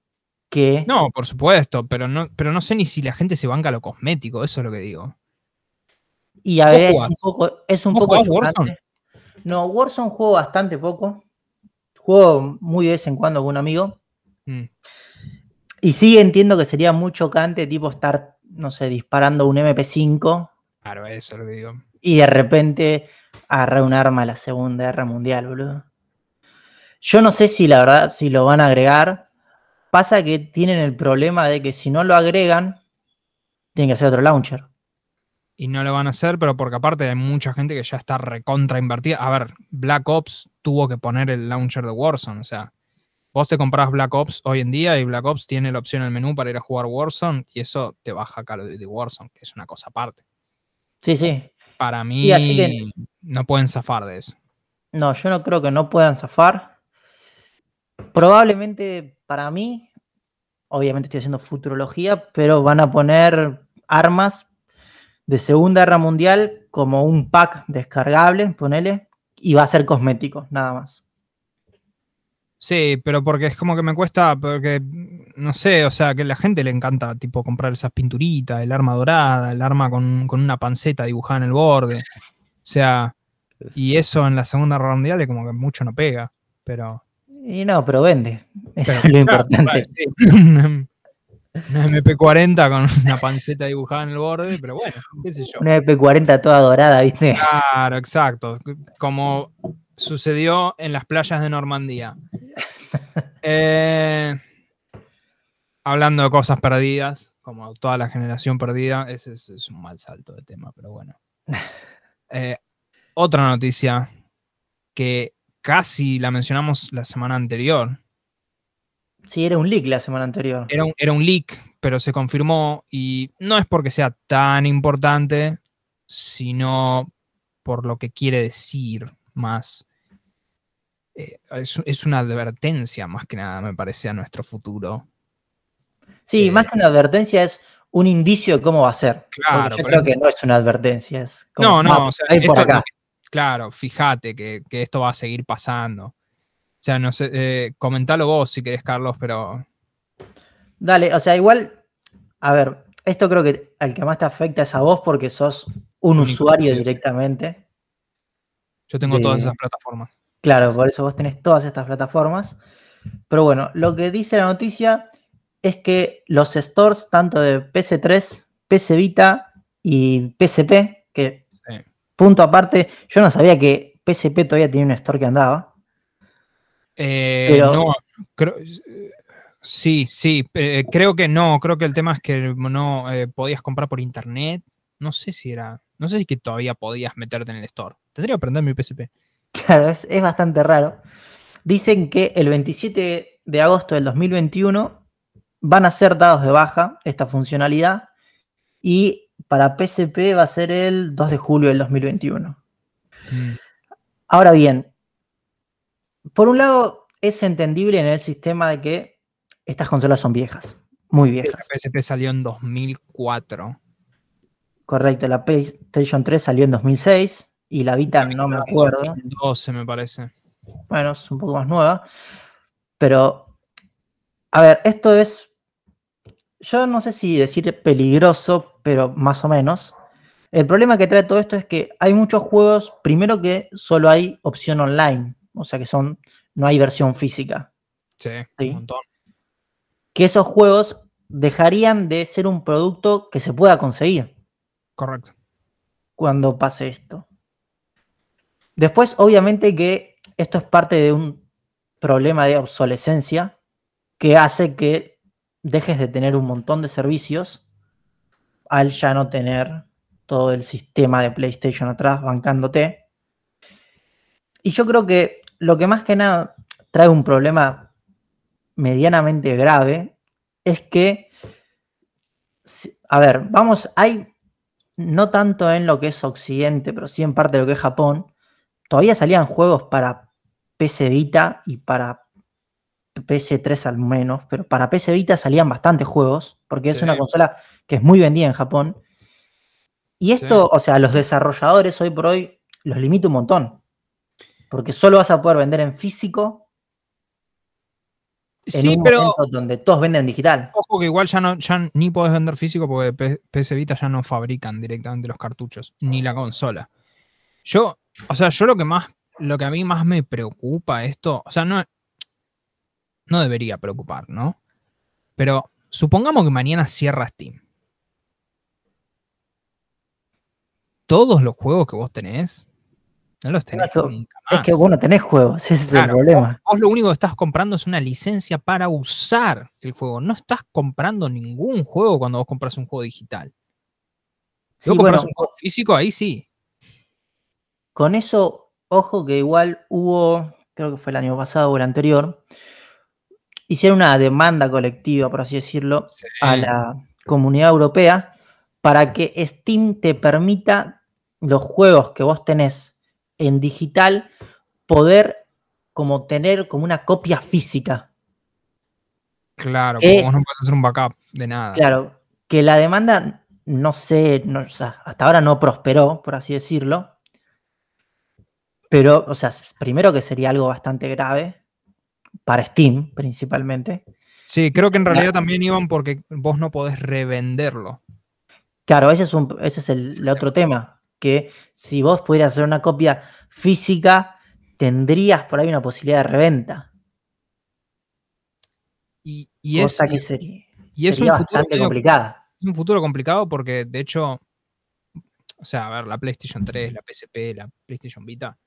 que. No, por supuesto, pero no, pero no sé ni si la gente se banca lo cosmético, eso es lo que digo. Y a ¿Vos ver, es un poco. Es. No, Warzone juego bastante poco. Juego muy de vez en cuando con un amigo. Mm. Y sí entiendo que sería muy chocante, tipo estar, no sé, disparando un MP5 Claro, eso es lo digo. y de repente agarrar un arma a la Segunda Guerra Mundial, boludo. Yo no sé si la verdad, si lo van a agregar. Pasa que tienen el problema de que si no lo agregan, tienen que hacer otro launcher. Y no lo van a hacer, pero porque aparte hay mucha gente que ya está recontra invertida. A ver, Black Ops tuvo que poner el launcher de Warzone, o sea, vos te comprás Black Ops hoy en día y Black Ops tiene la opción en el menú para ir a jugar Warzone y eso te baja Call of Duty Warzone, que es una cosa aparte. Sí, sí. Para mí Sí, así que- no pueden zafar de eso. No, yo no creo que no puedan zafar. Probablemente para mí, obviamente estoy haciendo futurología, pero van a poner armas de Segunda Guerra Mundial como un pack descargable, ponele, y va a ser cosmético, nada más. Sí, pero porque es como que me cuesta, porque no sé, o sea, que a la gente le encanta tipo comprar esas pinturitas, el arma dorada, el arma con, con una panceta dibujada en el borde. O sea, y eso en la Segunda Guerra Mundial es como que mucho no pega, pero... Y no, pero vende. Eso pero, es lo claro, importante. sí, una, una MP40 con una panceta dibujada en el borde, pero bueno, qué sé yo. Una EP40 toda dorada, ¿viste? Claro, exacto. Como sucedió en las playas de Normandía. Eh, hablando de cosas perdidas, como toda la generación perdida, ese es, es un mal salto de tema, pero bueno. Eh, otra noticia que casi la mencionamos la semana anterior. Sí, era un leak la semana anterior. Era un, era un leak, pero se confirmó y no es porque sea tan importante, sino por lo que quiere decir más. Eh, es, es una advertencia más que nada, me parece, a nuestro futuro. Sí, eh, más que una advertencia es un indicio de cómo va a ser. Claro, yo creo que no es una advertencia, es como, No, no, "Ah, o sea, esto- acá. claro, fíjate que, que esto va a seguir pasando. O sea, no sé, eh, comentalo vos si querés, Carlos, pero Dale, o sea, igual, a ver, esto creo que al que más te afecta es a vos porque sos un usuario directamente. Yo tengo todas esas plataformas. Claro, por eso vos tenés todas estas plataformas. Pero bueno, lo que dice la noticia es que los stores, tanto de PC3, PC Vita y PSP, que punto aparte, yo no sabía que PSP todavía tenía un store que andaba. Eh, pero, no, creo, sí, sí, eh, creo que no, creo que el tema es que no eh, podías comprar por internet. No sé si era, no sé si que todavía podías meterte en el store. Tendría que aprender mi PSP. Claro, es, es bastante raro. Dicen que el 27 de agosto del 2021 van a ser dados de baja esta funcionalidad y para PSP va a ser el 2 de julio del 2021. Mm. Ahora bien, por un lado es entendible en el sistema de que estas consolas son viejas, muy viejas. La PSP salió en 2004. Correcto, la PlayStation 3 salió en 2006 y la Vita no me acuerdo. 2012 me parece. Bueno, es un poco más nueva. Pero, a ver, esto es, yo no sé si decir peligroso, pero más o menos. El problema que trae todo esto es que hay muchos juegos, primero que solo hay opción online, o sea que son, no hay versión física. Sí, un montón. Que esos juegos dejarían de ser un producto que se pueda conseguir. Correcto. Cuando pase esto. Después, obviamente que esto es parte de un problema de obsolescencia que hace que dejes de tener un montón de servicios al ya no tener todo el sistema de PlayStation atrás bancándote. Y yo creo que lo que más que nada trae un problema medianamente grave es que, a ver, vamos, hay no tanto en lo que es Occidente, pero sí en parte de lo que es Japón, todavía salían juegos para PC Vita y para PS3 al menos, pero para PC Vita salían bastantes juegos, porque es una consola que es muy vendida en Japón. Y esto, o sea, los desarrolladores hoy por hoy los limita un montón, porque solo vas a poder vender en físico. En sí, pero donde todos venden digital. Ojo que igual ya no, ya ni podés vender físico porque PC Vita ya no fabrican directamente los cartuchos, ni la consola. Yo, o sea, yo lo que más, lo que a mí más me preocupa esto, o sea, no, no debería preocupar, ¿no? Pero supongamos que mañana cierra Steam. Todos los juegos que vos tenés, no los tenés nunca más. Es que vos no tenés juegos, ese es el problema. Vos, lo único que estás comprando es una licencia para usar el juego. No estás comprando ningún juego cuando vos compras un juego digital. Si vos compras un juego físico, ahí sí. Con eso, ojo que igual hubo, creo que fue el año pasado o el anterior, hicieron una demanda colectiva, por así decirlo, a la comunidad europea para que Steam te permita los juegos que vos tenés en digital poder como tener como una copia física. Claro, porque vos no puedes hacer un backup de nada. Claro, que la demanda, no sé, hasta ahora no prosperó, por así decirlo, pero, o sea, primero que sería algo bastante grave, para Steam principalmente. Sí, creo que en realidad también iban porque vos no podés revenderlo. Claro, ese es, un, ese es el, otro tema, que si vos pudieras hacer una copia física, tendrías por ahí una posibilidad de reventa. Y, es, sería, y es un futuro complicado. Es un futuro complicado porque, de hecho, o sea, a ver, la PlayStation 3, la PSP, la PlayStation Vita,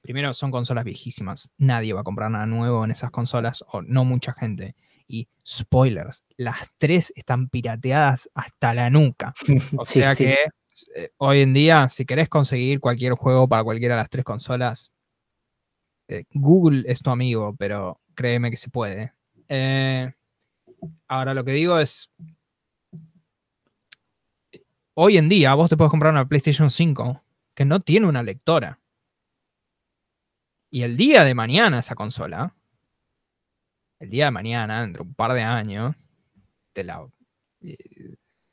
primero son consolas viejísimas. Nadie va a comprar nada nuevo en esas consolas, o no mucha gente. Y spoilers, las tres están pirateadas hasta la nuca. O sea que eh, hoy en día, si querés conseguir cualquier juego para cualquiera de las tres consolas, eh, Google es tu amigo, pero créeme que se puede. Eh, ahora lo que digo es, hoy en día vos te puedes comprar una PlayStation 5 que no tiene una lectora. Y el día de mañana esa consola, el día de mañana, dentro de un par de años, te la, y,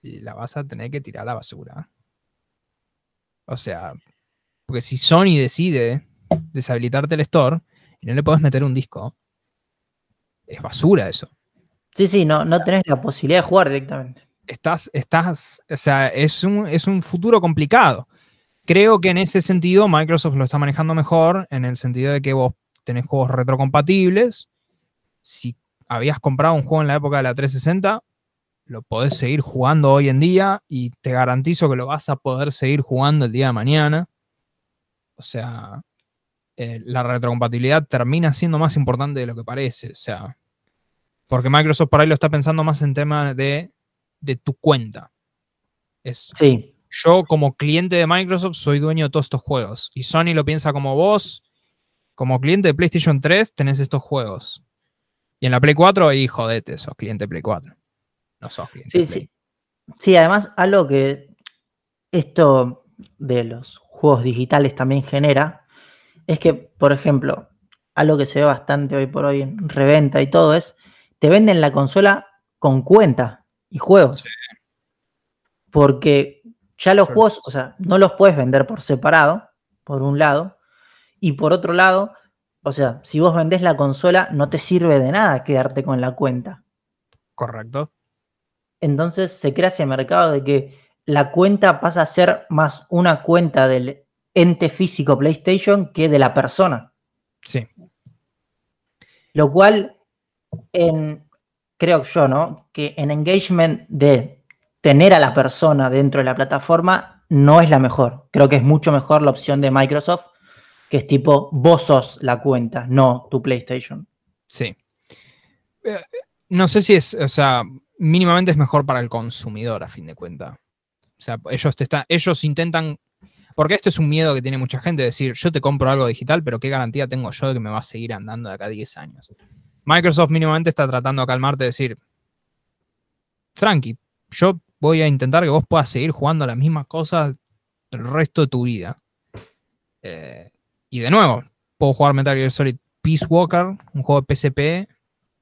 la vas a tener que tirar a la basura. O sea, porque si Sony decide deshabilitarte el store y no le puedes meter un disco, es basura eso. Sí, sí, no, no tenés la posibilidad de jugar directamente. estás, estás, o sea, es un, es un futuro complicado. Creo que en ese sentido Microsoft lo está manejando mejor, en el sentido de que vos tenés juegos retrocompatibles. Si habías comprado un juego en la época de la 360, lo podés seguir jugando hoy en día y te garantizo que lo vas a poder seguir jugando el día de mañana. O sea, eh, la retrocompatibilidad termina siendo más importante de lo que parece. O sea, porque Microsoft por ahí lo está pensando más en tema de, de tu cuenta. Es, sí. Yo como cliente de Microsoft soy dueño de todos estos juegos. Y Sony lo piensa como vos. Como cliente de PlayStation 3 tenés estos juegos. Y en la Play 4 ahí jodete, sos cliente de Play 4. No sos cliente. Sí, sí. Sí, además algo que esto de los juegos digitales también genera es que, por ejemplo, algo que se ve bastante hoy por hoy en reventa y todo es te venden la consola con cuenta y juegos. Porque ya los juegos, o sea, no los puedes vender por separado, por un lado, y por otro lado, o sea, si vos vendés la consola, no te sirve de nada quedarte con la cuenta. Correcto. Entonces se crea ese mercado de que la cuenta pasa a ser más una cuenta del ente físico PlayStation que de la persona. Sí. Lo cual en, creo yo, ¿no? Que en engagement de tener a la persona dentro de la plataforma no es la mejor. Creo que es mucho mejor la opción de Microsoft, que es tipo, vos sos la cuenta, no tu PlayStation. Sí. Eh, no sé si es, o sea, mínimamente es mejor para el consumidor, a fin de cuentas. O sea, ellos, te ellos intentan porque esto es un miedo que tiene mucha gente, decir, yo te compro algo digital, pero ¿qué garantía tengo yo de que me va a seguir andando de acá a 10 años? Microsoft mínimamente está tratando de calmarte, decir, tranqui, yo voy a intentar que vos puedas seguir jugando las mismas cosas el resto de tu vida. Eh, y de nuevo, puedo jugar Metal Gear Solid Peace Walker, un juego de PSP,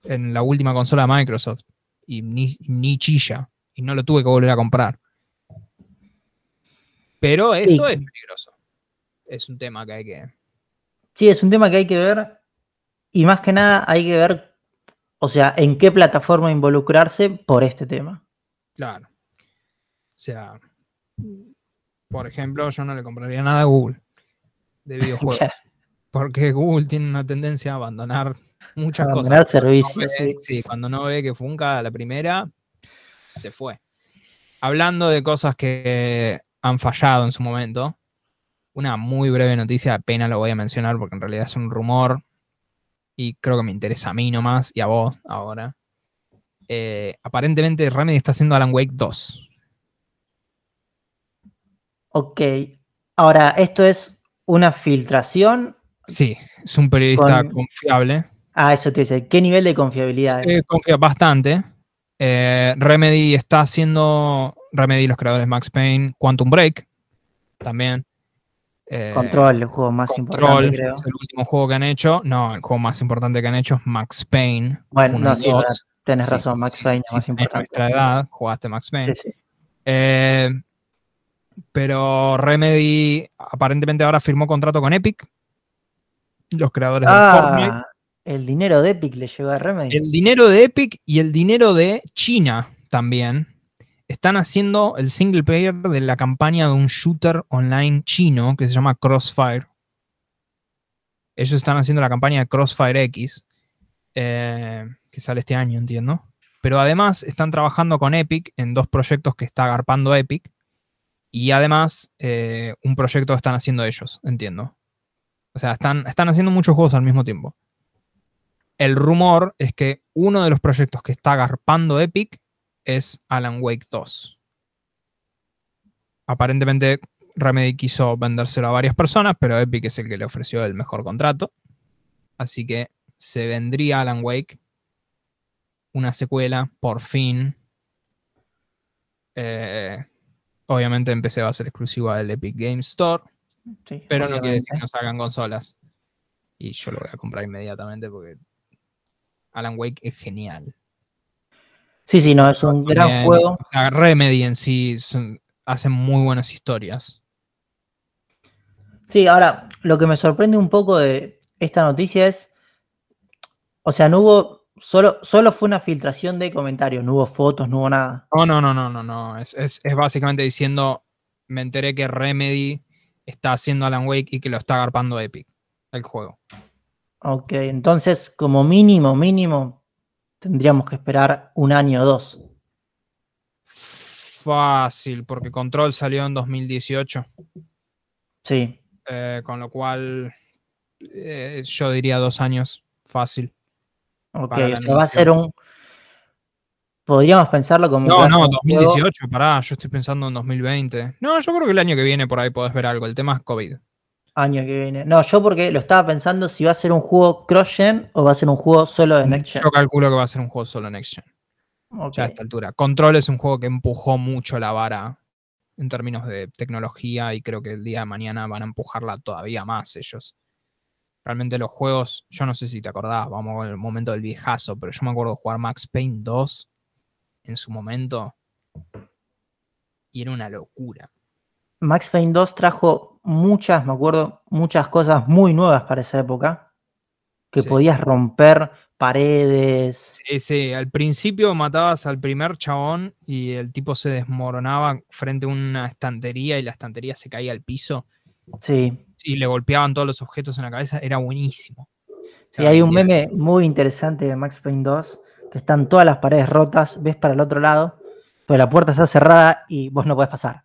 en la última consola de Microsoft. Y ni, ni chilla. Y no lo tuve que volver a comprar. Pero esto es peligroso. Es un tema que hay que. Sí, es un tema que hay que ver y más que nada hay que ver, o sea, en qué plataforma involucrarse por este tema. Claro. O sea, por ejemplo, yo no le compraría nada a Google de videojuegos. Porque Google tiene una tendencia a abandonar muchas abandonar cosas. servicios. sí. cuando no ve que funca la primera, se fue. Hablando de cosas que han fallado en su momento, una muy breve noticia, apenas lo voy a mencionar porque en realidad es un rumor, y creo que me interesa a mí nomás y a vos ahora. Eh, aparentemente Remedy está haciendo Alan Wake 2. Ok. Ahora, ¿esto es una filtración? Sí, es un periodista confiable. Ah, eso te dice. ¿Qué nivel de confiabilidad? Sí, confía bastante. Eh, Remedy está haciendo. Remedy, los creadores Max Payne, Quantum Break, también. Eh, Control, el juego más importante, creo. Es el último juego que han hecho. No, el juego más importante que han hecho es Max Payne. Bueno, no, sí, tenés razón, Max Payne es más importante. En nuestra edad jugaste Max Payne. Sí, sí. Eh, pero Remedy aparentemente ahora firmó contrato con Epic. Los creadores ah, de Fortnite. El dinero de Epic le llegó a Remedy. El dinero de Epic y el dinero de China también están haciendo el single player de la campaña de un shooter online chino que se llama Crossfire. Ellos están haciendo la campaña de Crossfire X, eh, que sale este año, entiendo. Pero además están trabajando con Epic en dos proyectos que está agarpando Epic. Y además eh, un proyecto están haciendo ellos, entiendo. O sea, están, están haciendo muchos juegos al mismo tiempo. El rumor es que uno de los proyectos que está agarpando Epic es Alan Wake 2. Aparentemente Remedy quiso vendérselo a varias personas, pero Epic es el que le ofreció el mejor contrato. Así que se vendría Alan Wake, una secuela, por fin. Eh, obviamente empecé a ser exclusiva del Epic Game Store, pero no quiere decir que no salgan consolas. Y yo lo voy a comprar inmediatamente porque Alan Wake es genial. Sí, sí, no, es un gran juego. Remedy en sí hacen muy buenas historias. Sí, ahora, lo que me sorprende un poco de esta noticia es, o sea, no hubo Solo, solo fue una filtración de comentarios, no hubo fotos, no hubo nada. No, no, no, no, no, no. Es, es, es básicamente diciendo, me enteré que Remedy está haciendo Alan Wake y que lo está agarpando Epic, el juego. Ok, entonces como mínimo, mínimo, tendríamos que esperar un año o dos. Fácil, porque Control salió en 2018. Sí. Eh, con lo cual, eh, yo diría dos años, fácil. Ok, o sea, va a ser un... Podríamos pensarlo como... No, no, 2018, pará, yo estoy pensando en 2020. No, yo creo que el año que viene por ahí podés ver algo, el tema es COVID. Año que viene. No, yo porque lo estaba pensando si va a ser un juego cross-gen o va a ser un juego solo de Next Gen. Yo calculo que va a ser un juego solo Next Gen. Ya a esta altura. Control es un juego que empujó mucho la vara en términos de tecnología y creo que el día de mañana van a empujarla todavía más ellos. Realmente los juegos, yo no sé si te acordás, vamos al momento del viejazo, pero yo me acuerdo de jugar Max Payne 2 en su momento y era una locura. Max Payne 2 trajo muchas, me acuerdo, muchas cosas muy nuevas para esa época, que podías romper paredes. Sí, sí, al principio matabas al primer chabón y el tipo se desmoronaba frente a una estantería y la estantería se caía al piso. Sí. Y le golpeaban todos los objetos en la cabeza, era buenísimo. y hay un meme muy interesante de Max Payne 2, que están todas las paredes rotas, ves para el otro lado, pero la puerta está cerrada y vos no podés pasar.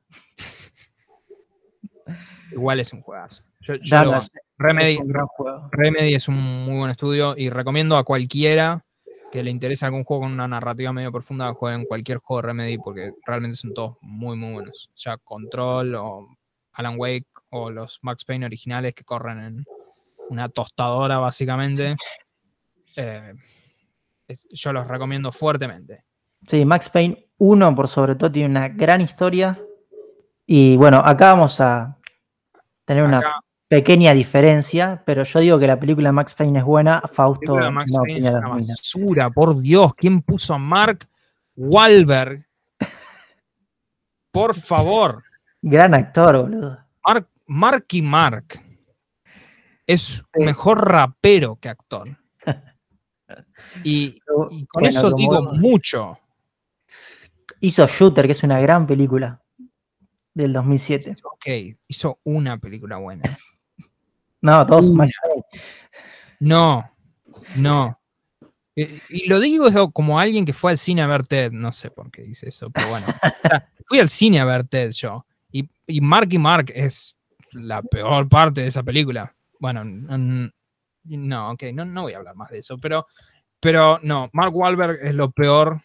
Igual es un juegazo. Remedy, Remedy es un muy buen estudio y recomiendo a cualquiera que le interese algún juego con una narrativa medio profunda jueguen cualquier juego de Remedy porque realmente son todos muy muy buenos. O sea, Control o Alan Wake o los Max Payne originales que corren en una tostadora básicamente. Eh, yo los recomiendo fuertemente. Sí, Max Payne 1 por sobre todo tiene una gran historia. Y bueno, acá vamos a tener una pequeña diferencia, pero yo digo que la película de Max Payne es buena, Fausto no Max Payne es una basura, por Dios, ¿quién puso a Mark Wahlberg? Por favor. Gran actor, boludo. Mark, Marky Mark es mejor rapero que actor. Y, con eso digo mucho. Hizo Shooter, que es una gran película del 2007. Ok, hizo una película buena. No, dos No, no. Y, lo digo como alguien que fue al cine a ver Ted, no sé por qué dice eso, pero bueno. fui al cine a ver Ted yo. Y, y Marky Mark es la peor parte de esa película. Bueno, no, ok, no, no voy a hablar más de eso, pero, pero no, Mark Wahlberg es lo peor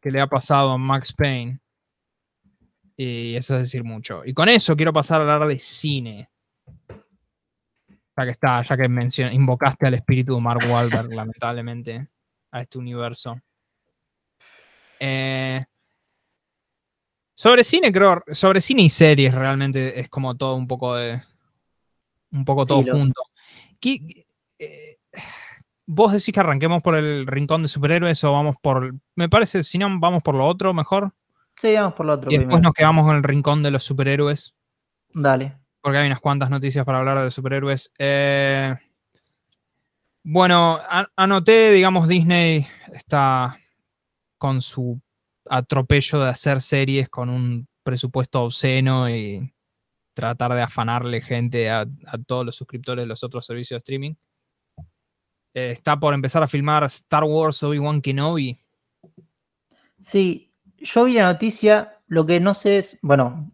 que le ha pasado a Max Payne. Y eso es decir mucho. Y con eso quiero pasar a hablar de cine. Ya que está, ya que invocaste al espíritu de Mark Wahlberg, lamentablemente, a este universo. Eh, sobre cine, creo, sobre cine y series realmente es como todo un poco de. Un poco todo junto. Eh, ¿Vos decís que arranquemos por el rincón de superhéroes o vamos por. Me parece, si no, vamos por lo otro mejor. Sí, vamos por lo otro. Y después nos quedamos con el rincón de los superhéroes. Dale porque hay unas cuantas noticias para hablar de superhéroes. Eh, bueno, anoté, digamos, Disney está con su atropello de hacer series con un presupuesto obsceno y tratar de afanarle gente a, todos los suscriptores de los otros servicios de streaming. Eh, está por empezar a filmar Star Wars Obi-Wan Kenobi. Sí, yo vi la noticia, lo que no sé es, bueno,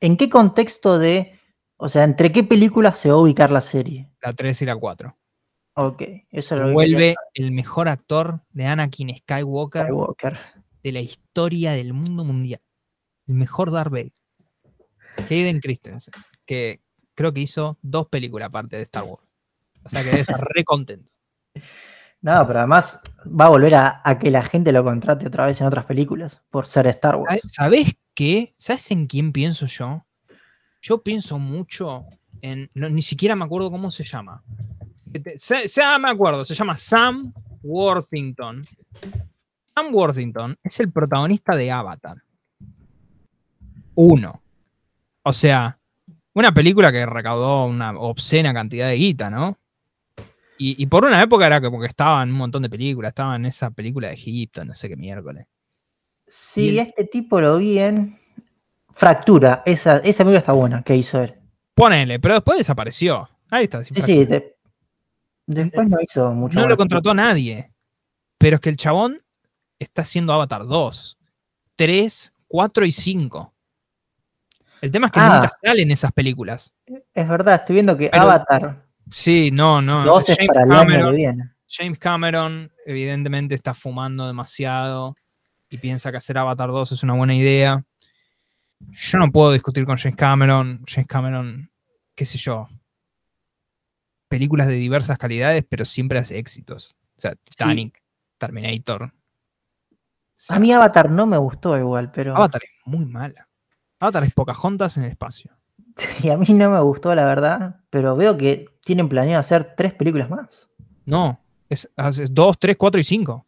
¿En qué contexto de, o sea, entre qué películas se va a ubicar la serie? La 3 y la 4. Ok, eso lo Vuelve el mejor actor de Anakin Skywalker, de la historia del mundo mundial. El mejor Darth Vader. Hayden Christensen, que creo que hizo dos películas aparte de Star Wars. O sea que debe estar re contento. No, pero además va a volver a, a, que la gente lo contrate otra vez en otras películas por ser Star Wars. ¿Sabes qué? ¿Sabes en quién pienso yo? Yo pienso mucho en. ni siquiera me acuerdo cómo se llama. Se, me acuerdo, se llama Sam Worthington. Sam Worthington es el protagonista de Avatar. Uno. O sea, una película que recaudó una obscena cantidad de guita, ¿no? Y, por una época era como que estaba en un montón de películas, estaba en esa película de Egipto, no sé qué miércoles. Sí, este tipo lo vi en Fractura, esa, esa película está buena que hizo él. Ponele, pero después desapareció. Ahí está. Sí, sí, después no hizo mucho. No lo contrató a nadie. Pero es que el chabón está haciendo Avatar 2, 3, 4 y 5. El tema es que nunca ah. salen esas películas. Es verdad, estoy viendo que Avatar. Sí, no, no. James, Cameron, James Cameron, evidentemente, está fumando demasiado y piensa que hacer Avatar 2 es una buena idea. Yo no puedo discutir con James Cameron. James Cameron, qué sé yo. Películas de diversas calidades, pero siempre hace éxitos. O sea, Titanic, Terminator. A mí Avatar no me gustó igual, pero. Avatar es muy mala. Avatar es Pocahontas en el espacio. Sí, a mí no me gustó, la verdad, pero veo que tienen planeado hacer tres películas más. No, es, dos, tres, cuatro y cinco.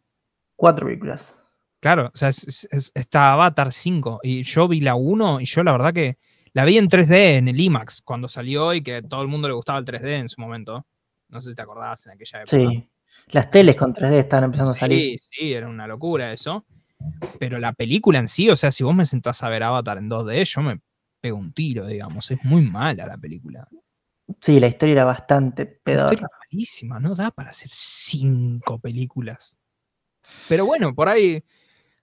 Cuatro películas. Claro, o sea, está Avatar 5 y yo vi la 1 y yo la verdad que la vi en 3D en el IMAX cuando salió y que todo el mundo le gustaba el 3D en su momento. No sé si te acordabas en aquella época. Sí, las teles con 3D estaban empezando a salir. Sí, sí, era una locura eso. Pero la película en sí, o sea, si vos me sentás a ver Avatar en 2D, yo me pego un tiro, digamos. Es muy mala la película. Sí, la historia era bastante pedorra. La historia malísima, no da para hacer cinco películas. Pero bueno, por ahí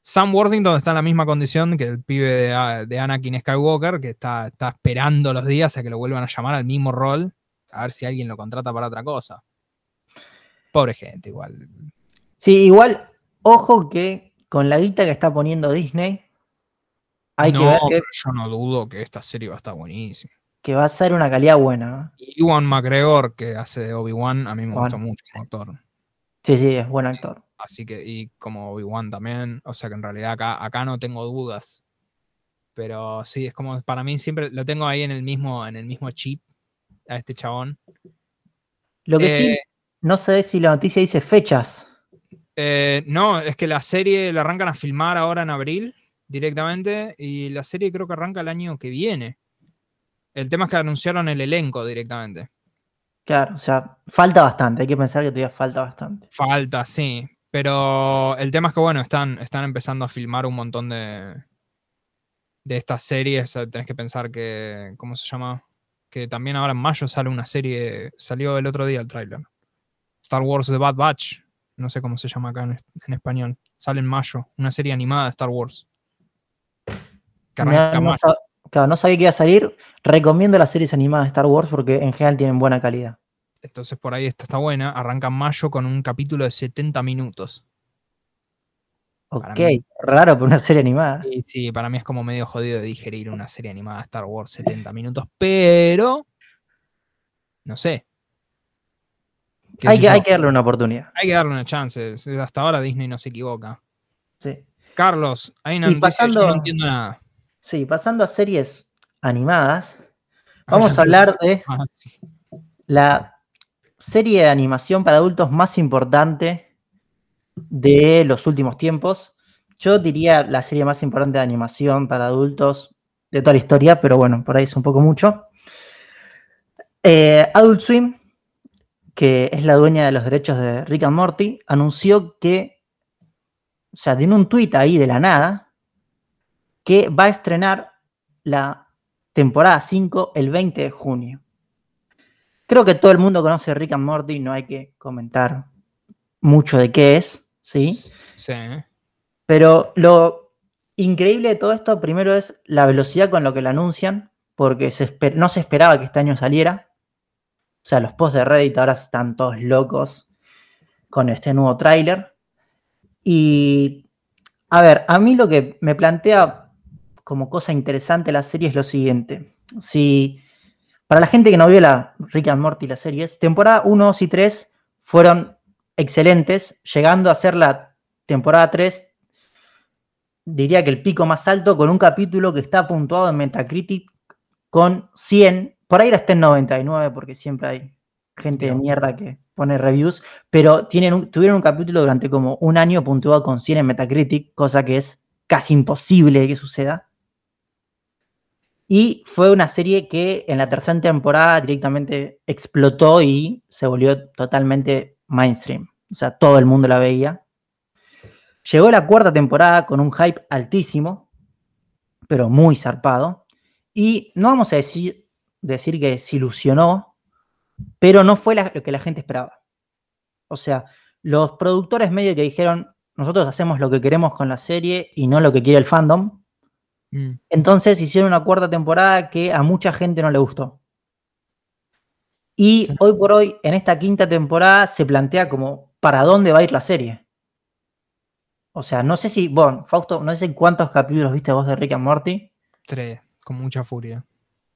Sam Worthington está en la misma condición que el pibe de, Anakin Skywalker, que está, está, esperando los días a que lo vuelvan a llamar al mismo rol, a ver si alguien lo contrata para otra cosa. Pobre gente, igual. Sí, igual, ojo que con la guita que está poniendo Disney, hay que ver que. Yo no dudo que esta serie va a estar buenísima. Que va a ser una calidad buena. Y Iwan McGregor, que hace de Obi-Wan, a mí me gusta mucho como actor. Sí, sí, es buen actor. Así que, y como Obi-Wan también. O sea que en realidad acá, acá no tengo dudas. Pero sí, es como para mí siempre lo tengo ahí en el mismo, en el mismo chip a este chabón. Lo que sí, eh, no sé si la noticia dice fechas. Eh, no, es que la serie la arrancan a filmar ahora en abril directamente y la serie creo que arranca el año que viene. El tema es que anunciaron el elenco directamente. Claro, o sea, falta bastante, hay que pensar que todavía falta bastante. Falta, sí, pero el tema es que, bueno, están, están empezando a filmar un montón de, de estas series. Tenés que pensar que, ¿cómo se llama? Que también ahora en mayo sale una serie, salió el otro día el tráiler. Star Wars The Bad Batch, no sé cómo se llama acá en, español. Sale en mayo, una serie animada de Star Wars. no, claro, no sabía que iba a salir. Recomiendo las series animadas de Star Wars porque en general tienen buena calidad. Entonces por ahí esta está buena. Arranca en mayo con un capítulo de 70 minutos. Ok, raro por una serie animada. Sí, sí, para mí es como medio jodido de digerir una serie animada de Star Wars 70 minutos, pero no sé. Hay que, hay que, darle una oportunidad. Hay que darle una chance. Hasta ahora Disney no se equivoca. Sí. Carlos, ahí no, pasando, no entiendo nada. Sí, pasando a series animadas, vamos a hablar de la serie de animación para adultos más importante de los últimos tiempos. Yo diría la serie más importante de animación para adultos de toda la historia, pero bueno, por ahí es un poco mucho. Eh, Adult Swim, que es la dueña de los derechos de Rick and Morty, anunció que, o sea, tiene un tuit ahí de la nada, que va a estrenar la temporada 5 el 20 de junio. Creo que todo el mundo conoce Rick and Morty, no hay que comentar mucho de qué es, ¿sí? Sí. Pero lo increíble de todo esto, primero es la velocidad con lo que lo anuncian, porque no se esperaba que este año saliera. O sea, los posts de Reddit ahora están todos locos con este nuevo tráiler. Y, a ver, a mí lo que me plantea como cosa interesante la serie es lo siguiente. Si para la gente que no vio la Rick and Morty, las series, temporada 1, 2 y 3 fueron excelentes, llegando a ser la temporada 3, diría que el pico más alto, con un capítulo que está puntuado en Metacritic con 100, por ahí era está en 99, porque siempre hay gente de mierda que pone reviews, pero tienen tuvieron un capítulo durante como un año puntuado con 100 en Metacritic, cosa que es casi imposible que suceda. Y fue una serie que en la tercera temporada directamente explotó y se volvió totalmente mainstream. O sea, todo el mundo la veía. Llegó la cuarta temporada con un hype altísimo, pero muy zarpado. Y no vamos a decir, que se ilusionó, pero no fue lo que la gente esperaba. O sea, los productores medio que dijeron, nosotros hacemos lo que queremos con la serie y no lo que quiere el fandom. Mm. Entonces hicieron una cuarta temporada que a mucha gente no le gustó. Y hoy por hoy, en esta quinta temporada, se plantea como para dónde va a ir la serie. O sea, no sé si, bueno, Fausto, no sé cuántos capítulos viste vos de Rick and Morty. Tres, con mucha furia.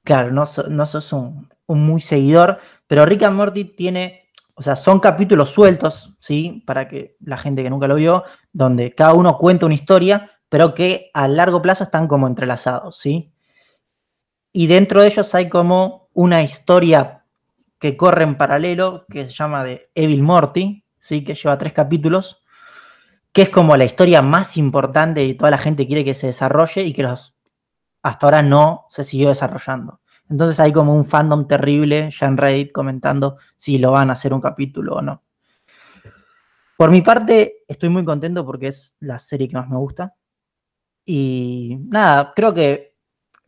Claro, no, no sos un, un, muy seguidor, pero Rick and Morty tiene, o sea, son capítulos sueltos, ¿sí? Para que la gente que nunca lo vio, donde cada uno cuenta una historia, pero que a largo plazo están como entrelazados, ¿sí? Y dentro de ellos hay como una historia que corre en paralelo, que se llama de Evil Morty, ¿sí? Que lleva tres capítulos, que es como la historia más importante y toda la gente quiere que se desarrolle y que los, hasta ahora no se siguió desarrollando. Entonces hay como un fandom terrible ya en Reddit comentando si lo van a hacer un capítulo o no. Por mi parte, estoy muy contento porque es la serie que más me gusta. Y nada, creo que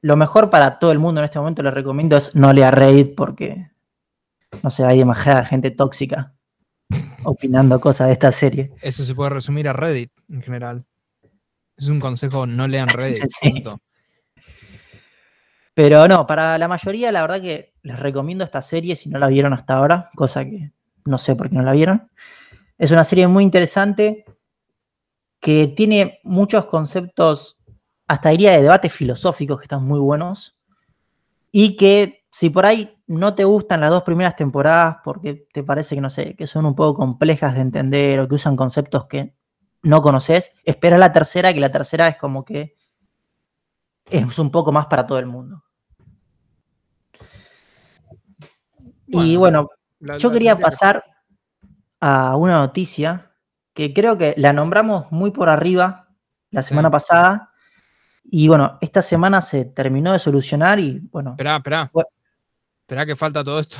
lo mejor para todo el mundo en este momento les recomiendo es no leer Reddit porque, no sé, hay demasiada gente tóxica opinando cosas de esta serie. Eso se puede resumir a Reddit en general. Es un consejo, no lean Reddit. Pero no, para la mayoría la verdad que les recomiendo esta serie si no la vieron hasta ahora, cosa que no sé por qué no la vieron. Es una serie muy interesante que tiene muchos conceptos, hasta diría de debates filosóficos que están muy buenos, y que si por ahí no te gustan las dos primeras temporadas porque te parece que, no sé, que son un poco complejas de entender o que usan conceptos que no conoces, espera la tercera, que la tercera es como que es un poco más para todo el mundo. y bueno, yo quería pasar a una noticia que creo que la nombramos muy por arriba la semana pasada. Y bueno, esta semana se terminó de solucionar y bueno. Esperá, esperá. Esperá que falta todo esto.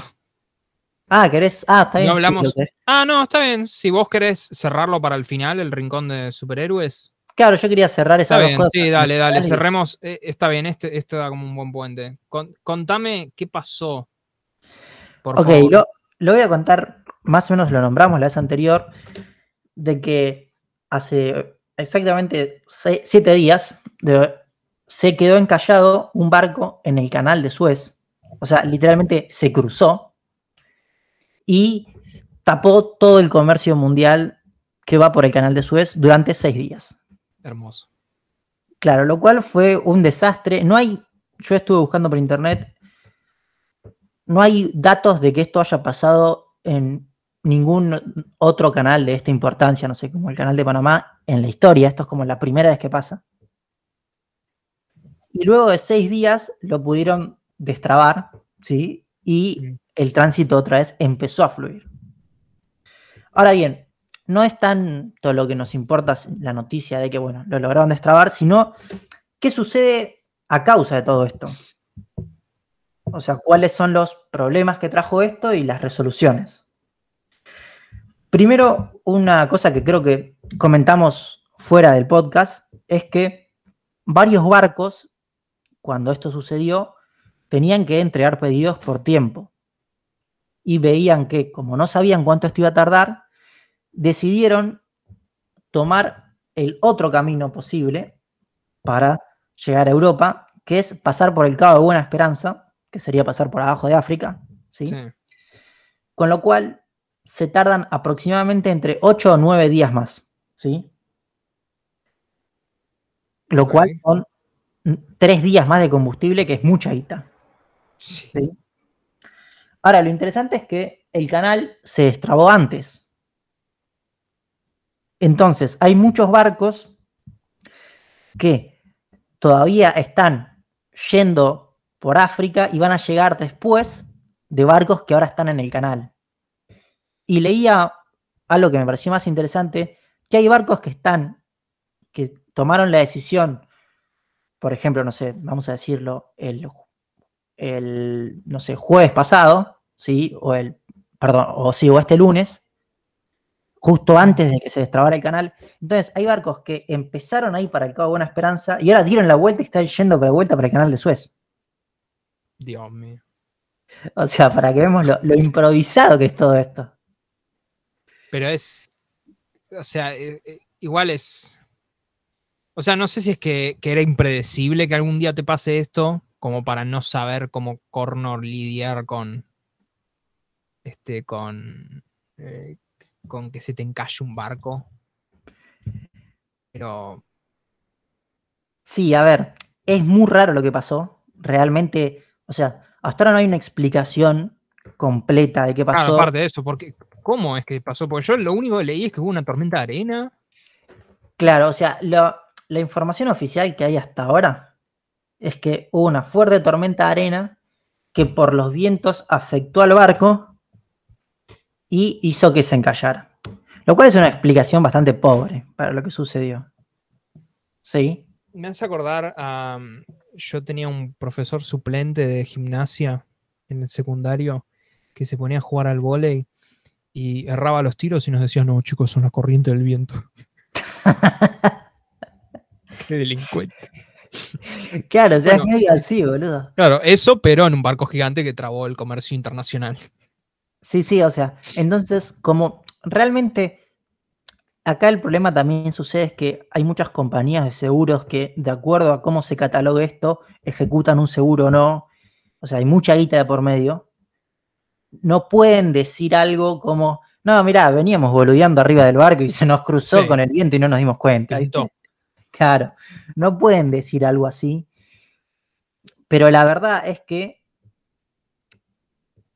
Ah, ¿querés? Ah, está bien. No hablamos. ah, no, está bien. Si vos querés cerrarlo para el final, el rincón de superhéroes. Claro, yo quería cerrar esa está bien, Sí, dale, dale, cerremos. Eh, está bien, este, esto da como un buen puente. contame qué pasó. Por ok, Lo, lo voy a contar, más o menos lo nombramos la vez anterior de que hace exactamente siete días se quedó encallado un barco en el canal de Suez. O sea, literalmente se cruzó y tapó todo el comercio mundial que va por el canal de Suez durante seis días. Hermoso. Claro, lo cual fue un desastre. No hay, yo estuve buscando por internet, no hay datos de que esto haya pasado en ningún otro canal de esta importancia, no sé, como el canal de Panamá, en la historia. Esto es como la primera vez que pasa. Y luego de seis días lo pudieron destrabar, ¿sí? Y el tránsito otra vez empezó a fluir. Ahora bien, no es tanto lo que nos importa la noticia de que, bueno, lo lograron destrabar, sino qué sucede a causa de todo esto. O sea, cuáles son los problemas que trajo esto y las resoluciones. Primero, una cosa que creo que comentamos fuera del podcast es que varios barcos, cuando esto sucedió, tenían que entregar pedidos por tiempo. Y veían que, como no sabían cuánto esto iba a tardar, decidieron tomar el otro camino posible para llegar a Europa, que es pasar por el Cabo de Buena Esperanza, que sería pasar por abajo de África, ¿sí? sí. Con lo cual se tardan aproximadamente entre 8 o 9 días más, ¿sí? Lo cual son 3 días más de combustible, que es mucha guita. Ahora, lo interesante es que el canal se destrabó antes. Entonces, hay muchos barcos que todavía están yendo por África y van a llegar después de barcos que ahora están en el canal y leía algo que me pareció más interesante, que hay barcos que están, que tomaron la decisión por ejemplo, no sé, vamos a decirlo, el, el no sé, jueves pasado, ¿sí? O el, perdón, o sí, o este lunes, justo antes de que se destrabara el canal. Entonces, hay barcos que empezaron ahí para el Cabo Buena Esperanza y ahora dieron la vuelta y están yendo de vuelta para el canal de Suez. Dios mío. O sea, para que veamos lo, improvisado que es todo esto. Pero es, o sea, eh, eh, igual es, o sea, no sé si es que, era impredecible que algún día te pase esto, como para no saber cómo Cornor lidiar con, este, con, eh, con que se te encalle un barco. Pero... Sí, a ver, es muy raro lo que pasó. Realmente, o sea, hasta ahora no hay una explicación completa de qué pasó. Claro, aparte de eso, porque ¿cómo es que pasó? Porque yo lo único que leí es que hubo una tormenta de arena. Claro, o sea, la información oficial que hay hasta ahora es que hubo una fuerte tormenta de arena que por los vientos afectó al barco y hizo que se encallara. Lo cual es una explicación bastante pobre para lo que sucedió. ¿Sí? Me hace acordar a yo tenía un profesor suplente de gimnasia en el secundario que se ponía a jugar al vóley y erraba los tiros y nos decía, no, chicos, son la corriente del viento. Qué delincuente. Claro, o sea, es medio así, boludo. Claro, eso, pero en un barco gigante que trabó el comercio internacional. Sí, sí, o sea, entonces, como realmente Acá el problema también sucede es que hay muchas compañías de seguros que, de acuerdo a cómo se catalogue esto, ejecutan un seguro o no. O sea, hay mucha guita de por medio. No pueden decir algo como, no, mirá, veníamos boludeando arriba del barco y se nos cruzó con el viento y no nos dimos cuenta. Claro, no pueden decir algo así. Pero la verdad es que,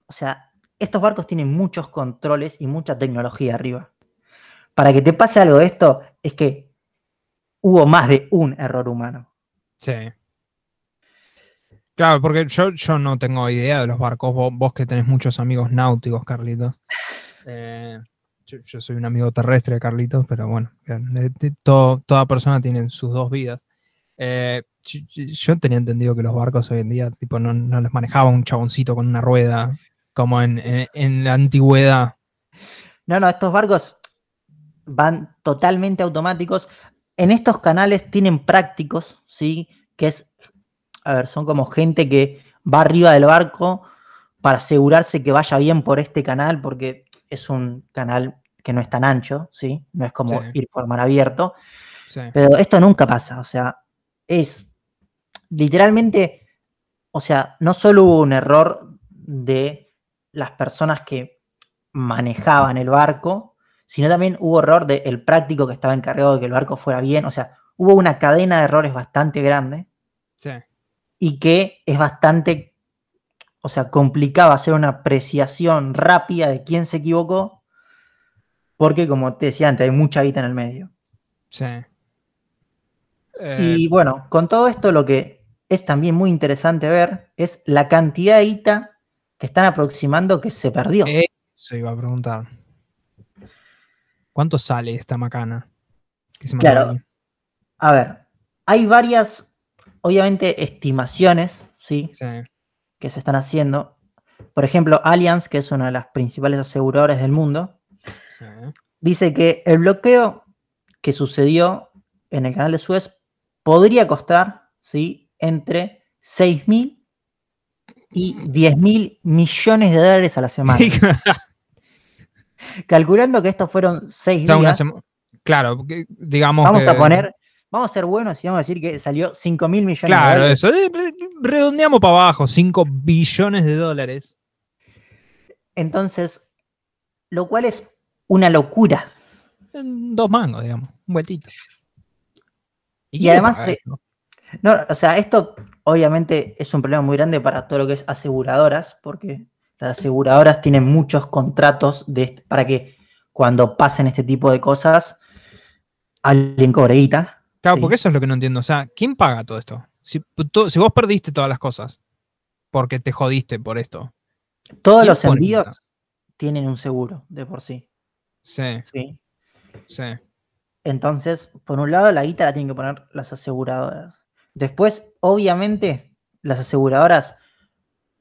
o sea, estos barcos tienen muchos controles y mucha tecnología arriba para que te pase algo de esto, es que hubo más de un error humano. Sí. Claro, porque yo, yo no tengo idea de los barcos. Vos, que tenés muchos amigos náuticos, Carlitos. Eh, yo, soy un amigo terrestre, Carlitos, pero bueno, toda persona tiene sus dos vidas. Eh, yo, tenía entendido que los barcos hoy en día tipo, no, no les manejaba un chaboncito con una rueda como en, en la antigüedad. No, no, estos barcos van totalmente automáticos. En estos canales tienen prácticos, ¿sí? Que es, a ver, son como gente que va arriba del barco para asegurarse que vaya bien por este canal, porque es un canal que no es tan ancho, ¿sí? No es como ir por mar abierto. Pero esto nunca pasa, o sea, es literalmente, o sea, no solo hubo un error de las personas que manejaban el barco, sino también hubo error del práctico que estaba encargado de que el barco fuera bien. O sea, hubo una cadena de errores bastante grande. Sí. Y que es bastante, o sea, complicado hacer una apreciación rápida de quién se equivocó, porque como te decía antes, hay mucha guita en el medio. Sí. Y eh, bueno, con todo esto lo que es también muy interesante ver es la cantidad de guita que están aproximando que se perdió. Eso iba a preguntar. ¿Cuánto sale esta macana? claro. A ver, hay varias, obviamente, estimaciones, ¿sí? Que se están haciendo. Por ejemplo, Allianz, que es una de las principales aseguradoras del mundo, dice que el bloqueo que sucedió en el canal de Suez podría costar, ¿sí? Entre 6 mil y 10 mil millones de dólares a la semana. Calculando que estos fueron seis días. claro, digamos. Vamos a poner, vamos a ser buenos y vamos a decir que salió 5 mil millones claro, de dólares. Claro, eso. Redondeamos para abajo, 5 billones de dólares. Entonces, lo cual es una locura. Dos mangos, digamos, un vueltito. Y, además, no, o sea, esto obviamente es un problema muy grande para todo lo que es aseguradoras, porque las aseguradoras tienen muchos contratos de, para que cuando pasen este tipo de cosas, alguien cobre guita. Claro, porque eso es lo que no entiendo. O sea, ¿quién paga todo esto? Si, vos perdiste todas las cosas porque te jodiste por esto. Todos los envíos tienen un seguro de por sí. Sí. Sí. Sí. Entonces, por un lado, la guita la tienen que poner las aseguradoras. Después, obviamente, las aseguradoras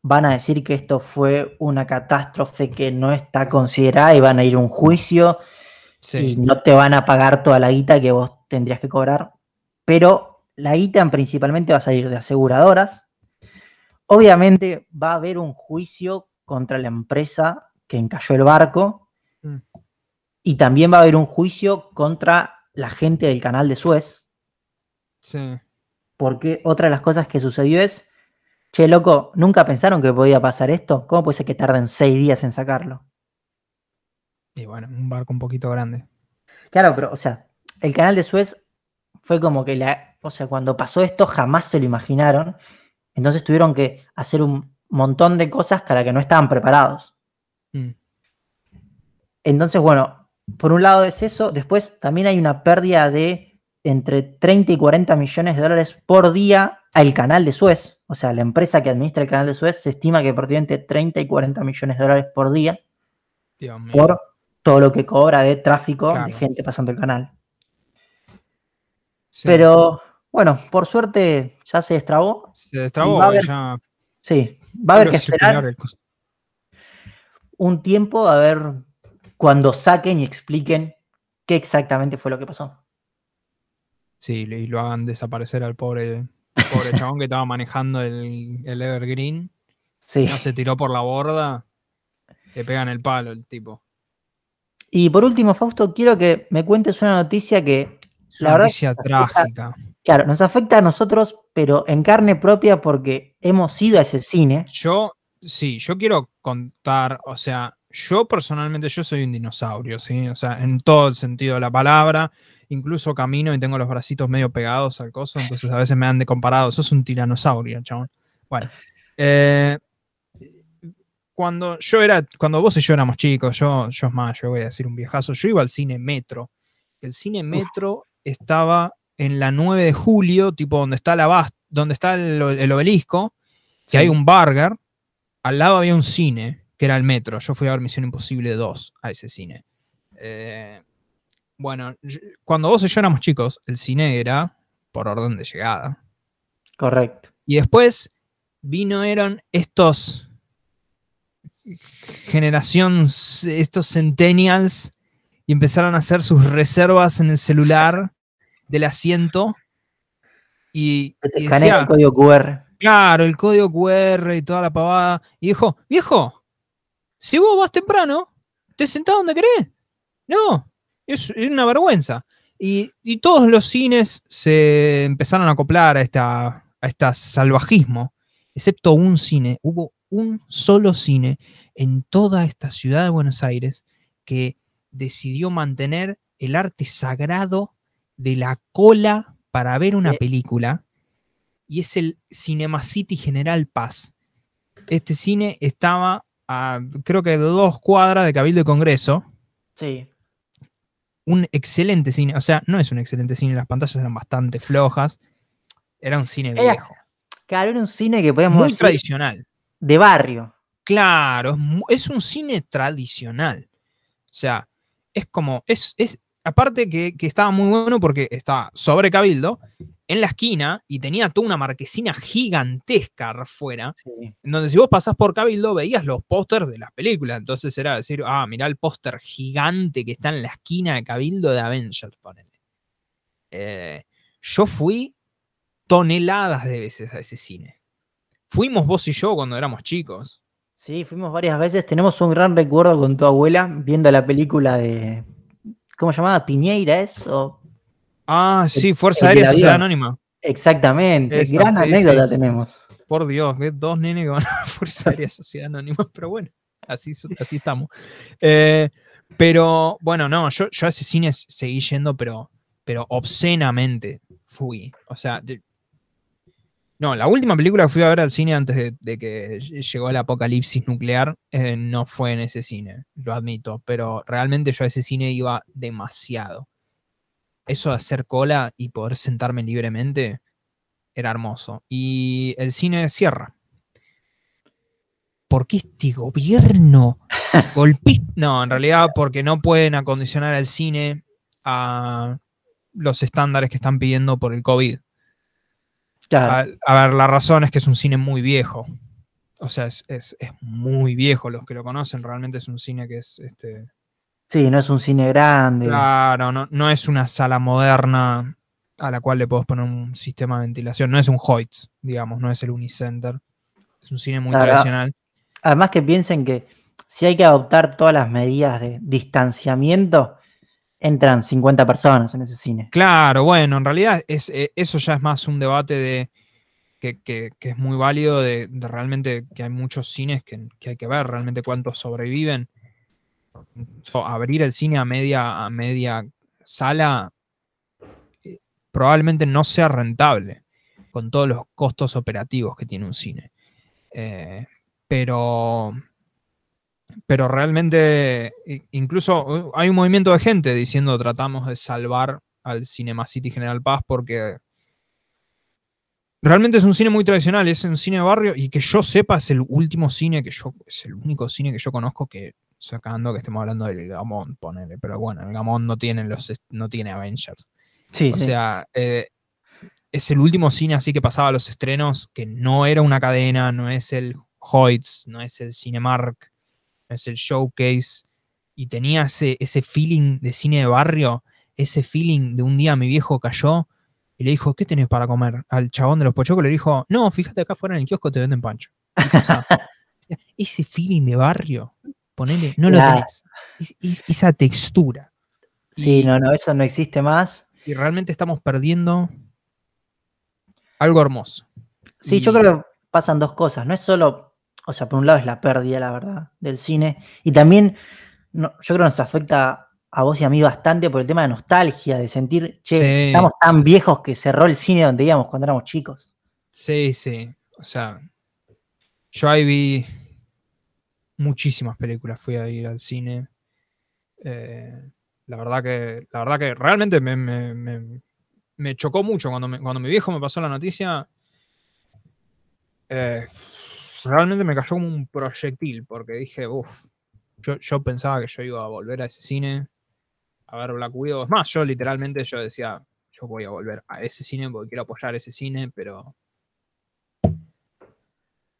van a decir que esto fue una catástrofe que no está considerada y van a ir a un juicio y no te van a pagar toda la guita que vos tendrías que cobrar. Pero la guita principalmente va a salir de aseguradoras. Obviamente va a haber un juicio contra la empresa que encalló el barco. Mm. Y también va a haber un juicio contra la gente del canal de Suez. Sí. Porque otra de las cosas que sucedió es, che, loco, ¿nunca pensaron que podía pasar esto? ¿Cómo puede ser que tarden seis días en sacarlo? Y bueno, un barco un poquito grande. Claro, pero, o sea, el canal de Suez fue como que la, o sea, cuando pasó esto jamás se lo imaginaron. Entonces tuvieron que hacer un montón de cosas para que no estaban preparados. Mm. Entonces, bueno, por un lado es eso. Después también hay una pérdida de entre 30 y 40 millones de dólares por día al canal de Suez. O sea, la empresa que administra el canal de Suez se estima que perdió entre 30 y 40 millones de dólares por día. por todo lo que cobra de tráfico de gente pasando el canal. Pero bueno, por suerte ya se destrabó. Se destrabó, ya. Sí, va a haber que esperar un tiempo a ver cuando saquen y expliquen qué exactamente fue lo que pasó. Sí, y lo hagan desaparecer al pobre, pobre chabón que estaba manejando el, el Evergreen. Sí. Si no se tiró por la borda, le pegan el palo el tipo. Y por último, Fausto, quiero que me cuentes una noticia que. La noticia trágica. claro, nos afecta a nosotros, pero en carne propia porque hemos ido a ese cine. Yo, sí, yo quiero contar, o sea, yo personalmente, yo soy un dinosaurio, ¿sí? O sea, en todo el sentido de la palabra. Incluso camino y tengo los bracitos medio pegados al coso, entonces a veces me han de comparado. Sos un tiranosaurio, chabón. Bueno, eh, cuando yo era, cuando vos y yo éramos chicos, yo, yo es más, yo voy a decir un viejazo, yo iba al cine Metro. El cine Metro estaba en la 9 de julio, tipo donde está la donde está el, obelisco, que hay un burger, al lado había un cine, que era el Metro. Yo fui a ver Misión Imposible 2 a ese cine. Eh, bueno, cuando vos y yo éramos chicos, el cine era por orden de llegada. Correcto. Y después vino, eran estos generación, estos centennials, y empezaron a hacer sus reservas en el celular del asiento. Y, el código QR. Claro, el código QR y toda la pavada. Y dijo, viejo, si vos vas temprano, te sentás donde querés. No, es, una vergüenza. Y, todos los cines se empezaron a acoplar a, esta, a este salvajismo, excepto un cine. Hubo un solo cine en toda esta ciudad de Buenos Aires que decidió mantener el arte sagrado de la cola para ver una película y es el Cinema City General Paz. Este cine estaba a creo que dos cuadras de Cabildo de Congreso. Sí. Un excelente cine, o sea, no es un excelente cine, las pantallas eran bastante flojas. Era un cine viejo. Claro, era un cine que podíamos Muy tradicional de barrio. Claro, es, un cine tradicional. O sea, es como, es, es aparte que, estaba muy bueno porque estaba sobre Cabildo, en la esquina, y tenía toda una marquesina gigantesca afuera, en donde si vos pasás por Cabildo veías los pósters de las películas. Entonces era decir, ah, mirá el póster gigante que está en la esquina de Cabildo de Avengers, ponele. Eh, yo fui toneladas de veces a ese cine. Fuimos vos y yo cuando éramos chicos. Sí, fuimos varias veces. Tenemos un gran recuerdo con tu abuela viendo la película de. ¿Cómo se llamaba? ¿Piñeira es? Ah, sí, Fuerza Aérea Sociedad Anónima. Exactamente. gran anécdota tenemos. Por Dios, dos nenes que van a Fuerza Aérea Sociedad Anónima, pero bueno, así, así estamos. Eh, pero bueno, no, yo, yo a ese cine seguí yendo, pero, pero obscenamente fui. O sea, no, la última película que fui a ver al cine antes de, que llegó el apocalipsis nuclear eh, no fue en ese cine, lo admito, pero realmente yo a ese cine iba demasiado. Eso de hacer cola y poder sentarme libremente era hermoso. Y el cine cierra. ¿Por qué este gobierno golpista? No, en realidad porque no pueden acondicionar el cine a los estándares que están pidiendo por el COVID. A, ver, la razón es que es un cine muy viejo. O sea, es, muy viejo. Los que lo conocen, realmente es un cine que es. Este, sí, no es un cine grande. Claro, no, no es una sala moderna a la cual le puedes poner un sistema de ventilación. No es un Hoyts, digamos, no es el Unicenter. Es un cine muy tradicional. Además que piensen que si hay que adoptar todas las medidas de distanciamiento, entran 50 personas en ese cine. Claro, bueno, en realidad es, eh, eso ya es más un debate de que, es muy válido de, realmente que hay muchos cines que, hay que ver realmente cuántos sobreviven. abrir el cine a media, a media sala eh, probablemente no sea rentable con todos los costos operativos que tiene un cine. Eh, pero pero realmente, incluso hay un movimiento de gente diciendo tratamos de salvar al Cinema City General Paz porque realmente es un cine muy tradicional, es un cine de barrio y que yo sepa es el último cine que yo, es el único cine que yo conozco que, sacando que estemos hablando del Gamón, ponele, pero bueno, el Gamón no tiene, los, no tiene Avengers. Sí, o sea, eh, es el último cine así que pasaba a los estrenos, que no era una cadena, no es el Hoyts, no es el Cinemark, es el showcase, y tenía ese, ese feeling de cine de barrio, ese feeling de un día mi viejo cayó y le dijo, ¿qué tenés para comer? Al chabón de los pochocos le dijo, no, fíjate acá afuera en el kiosco te venden pancho. ese feeling de barrio, ponele, no lo tenés. esa textura. Sí, no, no, eso no existe más. Y realmente estamos perdiendo algo hermoso. Sí, yo creo que pasan dos cosas. No es solo o sea, por un lado es la pérdida, la verdad, del cine. Y también yo creo que nos afecta a vos y a mí bastante por el tema de nostalgia, de sentir, che, estamos tan viejos que cerró el cine donde íbamos cuando éramos chicos. Sí, sí. O sea, yo ahí vi muchísimas películas, fui a ir al cine. Eh, la verdad que, la verdad que realmente me, chocó mucho cuando, cuando mi viejo me pasó la noticia. Eh, realmente me cayó como un proyectil, porque dije, uff, yo, pensaba que yo iba a volver a ese cine, a ver Black Widow. Es más, yo literalmente yo decía, yo voy a volver a ese cine porque quiero apoyar ese cine, pero...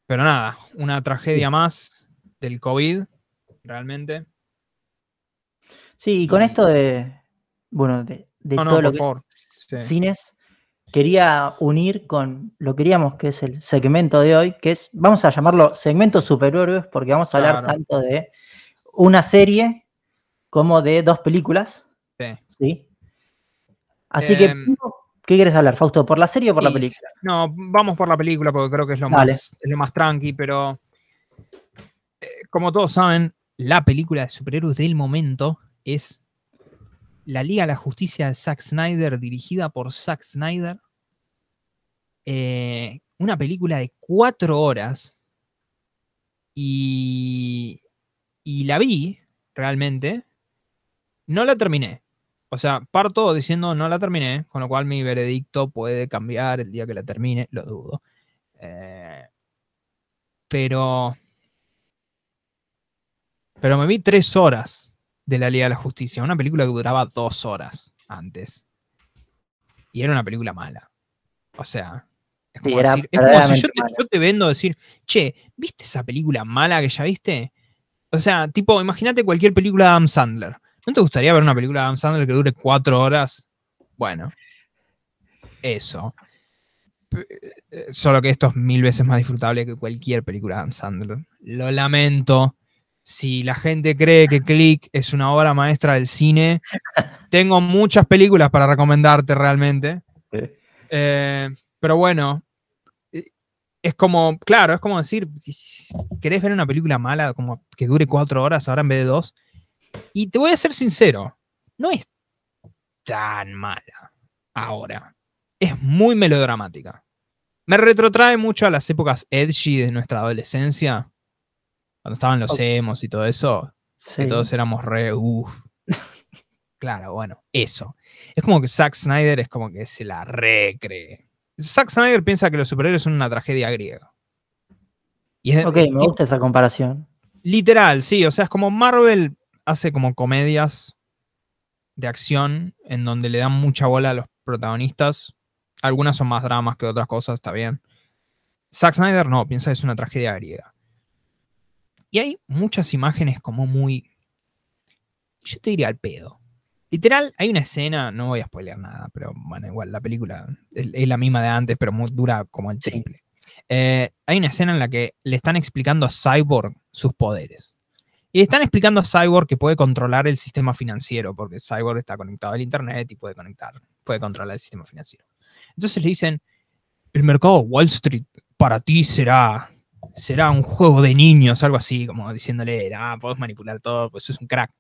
Pero nada, una tragedia más del COVID, realmente. Sí, y con esto de, bueno, de, todo lo que cines, quería unir con lo que queríamos que es el segmento de hoy, que es, vamos a llamarlo segmento superhéroes, porque vamos a hablar tanto de una serie como de dos películas. Sí. Así que, em, ¿qué quieres hablar, Fausto? ¿Por la serie o por la película? No, vamos por la película porque creo que es lo, más, lo más tranqui, pero eh, como todos saben, la película de superhéroes del momento es la Liga de la Justicia de Zack Snyder, dirigida por Zack Snyder, eh, una película de cuatro horas y, la vi realmente. No la terminé. O sea, parto diciendo no la terminé, con lo cual mi veredicto puede cambiar el día que la termine, lo dudo. Eh, pero. Pero me vi tres horas de la Liga de la Justicia, una película que duraba dos horas antes. Y era una película mala. O sea, es como, si yo te, vendo decir, che, ¿viste esa película mala que ya viste? O sea, tipo, imagínate cualquier película de Adam Sandler. ¿No te gustaría ver una película de Adam Sandler que dure cuatro horas? Bueno, eso. Eh, solo que esto es mil veces más disfrutable que cualquier película de Adam Sandler. Lo lamento. Si la gente cree que Click es una obra maestra del cine, tengo muchas películas para recomendarte realmente. Eh, pero bueno, es como, claro, es como decir, si querés ver una película mala, como que dure cuatro horas ahora en vez de dos, y te voy a ser sincero, no es tan mala ahora. Es muy melodramática. Me retrotrae mucho a las épocas edgy de nuestra adolescencia, cuando estaban los emos y todo eso, que todos éramos re, uff. Claro, bueno, eso. Es como que Zack Snyder es como que se la recree. Zack Snyder piensa que los superhéroes son una tragedia griega. ok, me gusta esa comparación. Literal, sí. O sea, es como Marvel hace como comedias de acción en donde le dan mucha bola a los protagonistas. Algunas son más dramas que otras cosas, está bien. Zack Snyder no, piensa que es una tragedia griega. Y hay muchas imágenes como muy. Yo te diría al pedo. Literal, hay una escena, no voy a spoilear nada, pero bueno, igual la película es, la misma de antes, pero dura como el triple. Eh, hay una escena en la que le están explicando a Cyborg sus poderes. Y le están explicando a Cyborg que puede controlar el sistema financiero, porque Cyborg está conectado al Internet y puede conectar, puede controlar el sistema financiero. Entonces le dicen, el mercado Wall Street para ti será, será un juego de niños, algo así, como diciéndole, ah, puedes manipular todo, pues es un crack.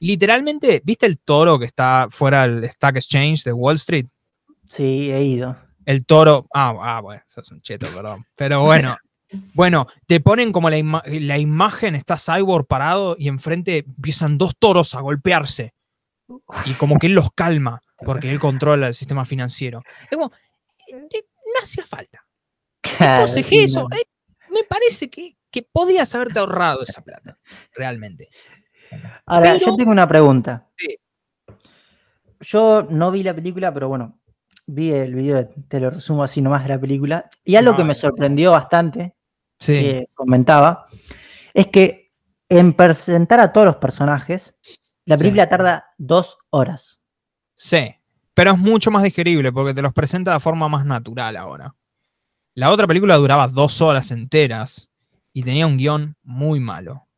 Literalmente, ¿viste el toro que está fuera del Stock Exchange de Wall Street? Sí, he ido. El toro, ah, ah bueno, eso es un cheto, perdón. Pero bueno, bueno, te ponen como la, la imagen, está Cyborg parado y enfrente empiezan dos toros a golpearse. Y como que él los calma, porque él controla el sistema financiero. Es como, eh, no hacía falta. Entonces, eso, eh, me parece que, que podías haberte ahorrado esa plata, realmente. Ahora, yo tengo una pregunta. Yo no vi la película, pero bueno, vi el video, te lo resumo así nomás de la película. Y algo que me sorprendió bastante, que comentaba, es que en presentar a todos los personajes, la película tarda dos horas. Sí, pero es mucho más digerible porque te los presenta de forma más natural ahora. La otra película duraba dos horas enteras y tenía un guion muy malo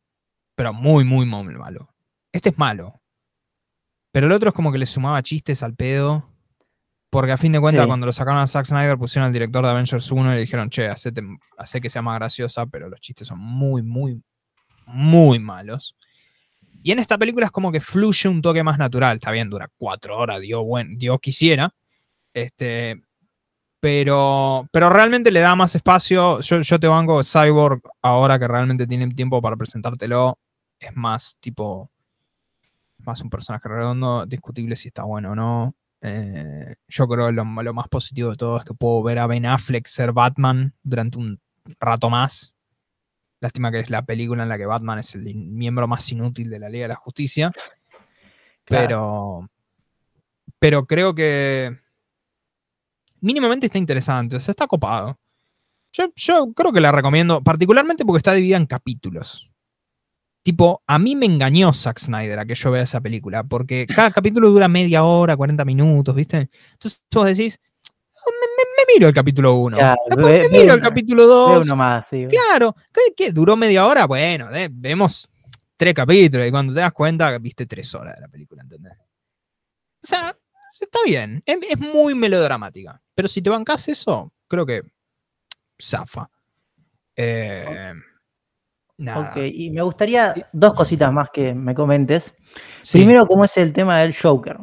pero muy, muy, muy malo. Este es malo. Pero el otro es como que le sumaba chistes al pedo. Porque a fin de cuentas, cuando lo sacaron a Zack Snyder, pusieron al director de Avengers 1 y le dijeron, che, hace que sea más graciosa, pero los chistes son muy, muy, muy malos. Y en esta película es como que fluye un toque más natural. Está bien, dura cuatro horas, Dios, buen, Dios quisiera. Este, pero, pero realmente le da más espacio. Yo, yo te banco Cyborg ahora que realmente tiene tiempo para presentártelo es más tipo, más un personaje redondo, discutible si está bueno o no. Eh, yo creo que lo, más positivo de todo es que puedo ver a Ben Affleck ser Batman durante un rato más. Lástima que es la película en la que Batman es el miembro más inútil de la Liga de la Justicia. Pero, pero creo que mínimamente está interesante, o sea, está copado. Yo, yo creo que la recomiendo, particularmente porque está dividida en capítulos. Tipo, a mí me engañó Zack Snyder a que yo vea esa película, porque cada capítulo dura media hora, 40 minutos, ¿viste? Entonces vos decís, oh, me, miro el capítulo 1. me miro el capítulo 2. Claro, ¿qué, duró media hora? Bueno, vemos tres capítulos y cuando te das cuenta, viste tres horas de la película, ¿entendés? O sea, está bien, es, muy melodramática, pero si te bancas eso, creo que zafa. Eh, Ok, y me gustaría dos cositas más que me comentes. Primero, ¿cómo es el tema del Joker?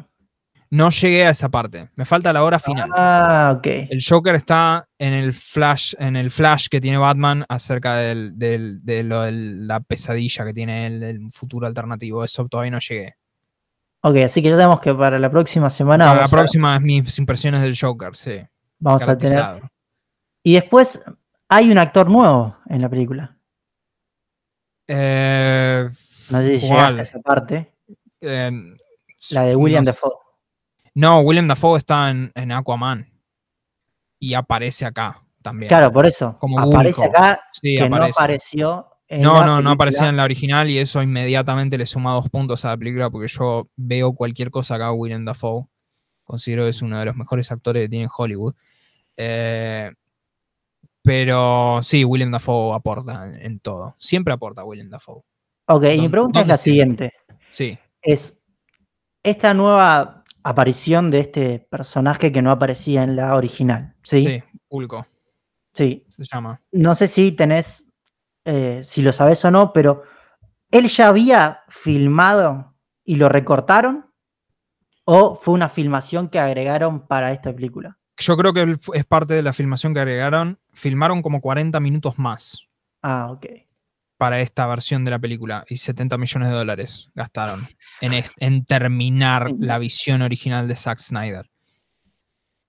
No llegué a esa parte. Me falta la hora final. Ah, ok. El Joker está en el flash, en el flash que tiene Batman acerca de la pesadilla que tiene el, futuro alternativo. Eso todavía no llegué. Ok, así que ya sabemos que para la próxima semana. Para la próxima es mis impresiones del Joker, sí. Vamos a tener. Y después hay un actor nuevo en la película. Eh, no sé si a esa parte. la de William Dafoe. No, William Dafoe está en, Aquaman. Y aparece acá también. Claro, por eso. Como aparece acá que no apareció. No, no, no aparecía en la original y eso inmediatamente le suma dos puntos a la película porque yo veo cualquier cosa acá William Dafoe. Considero que es uno de los mejores actores que tiene Hollywood. Eh, pero sí, William Dafoe aporta en, todo. Siempre aporta William Dafoe. Ok, y mi pregunta es la siguiente. Sí. Es esta nueva aparición de este personaje que no aparecía en la original, ¿sí? Sí, Ulco. Sí. Se llama. No sé si tenés, eh, si lo sabes o no, pero ¿él ya había filmado y lo recortaron? ¿O fue una filmación que agregaron para esta película? Yo creo que es parte de la filmación que agregaron. Filmaron como 40 minutos más. Ah, ok. Para esta versión de la película. Y 70 millones de dólares gastaron en, en terminar la visión original de Zack Snyder.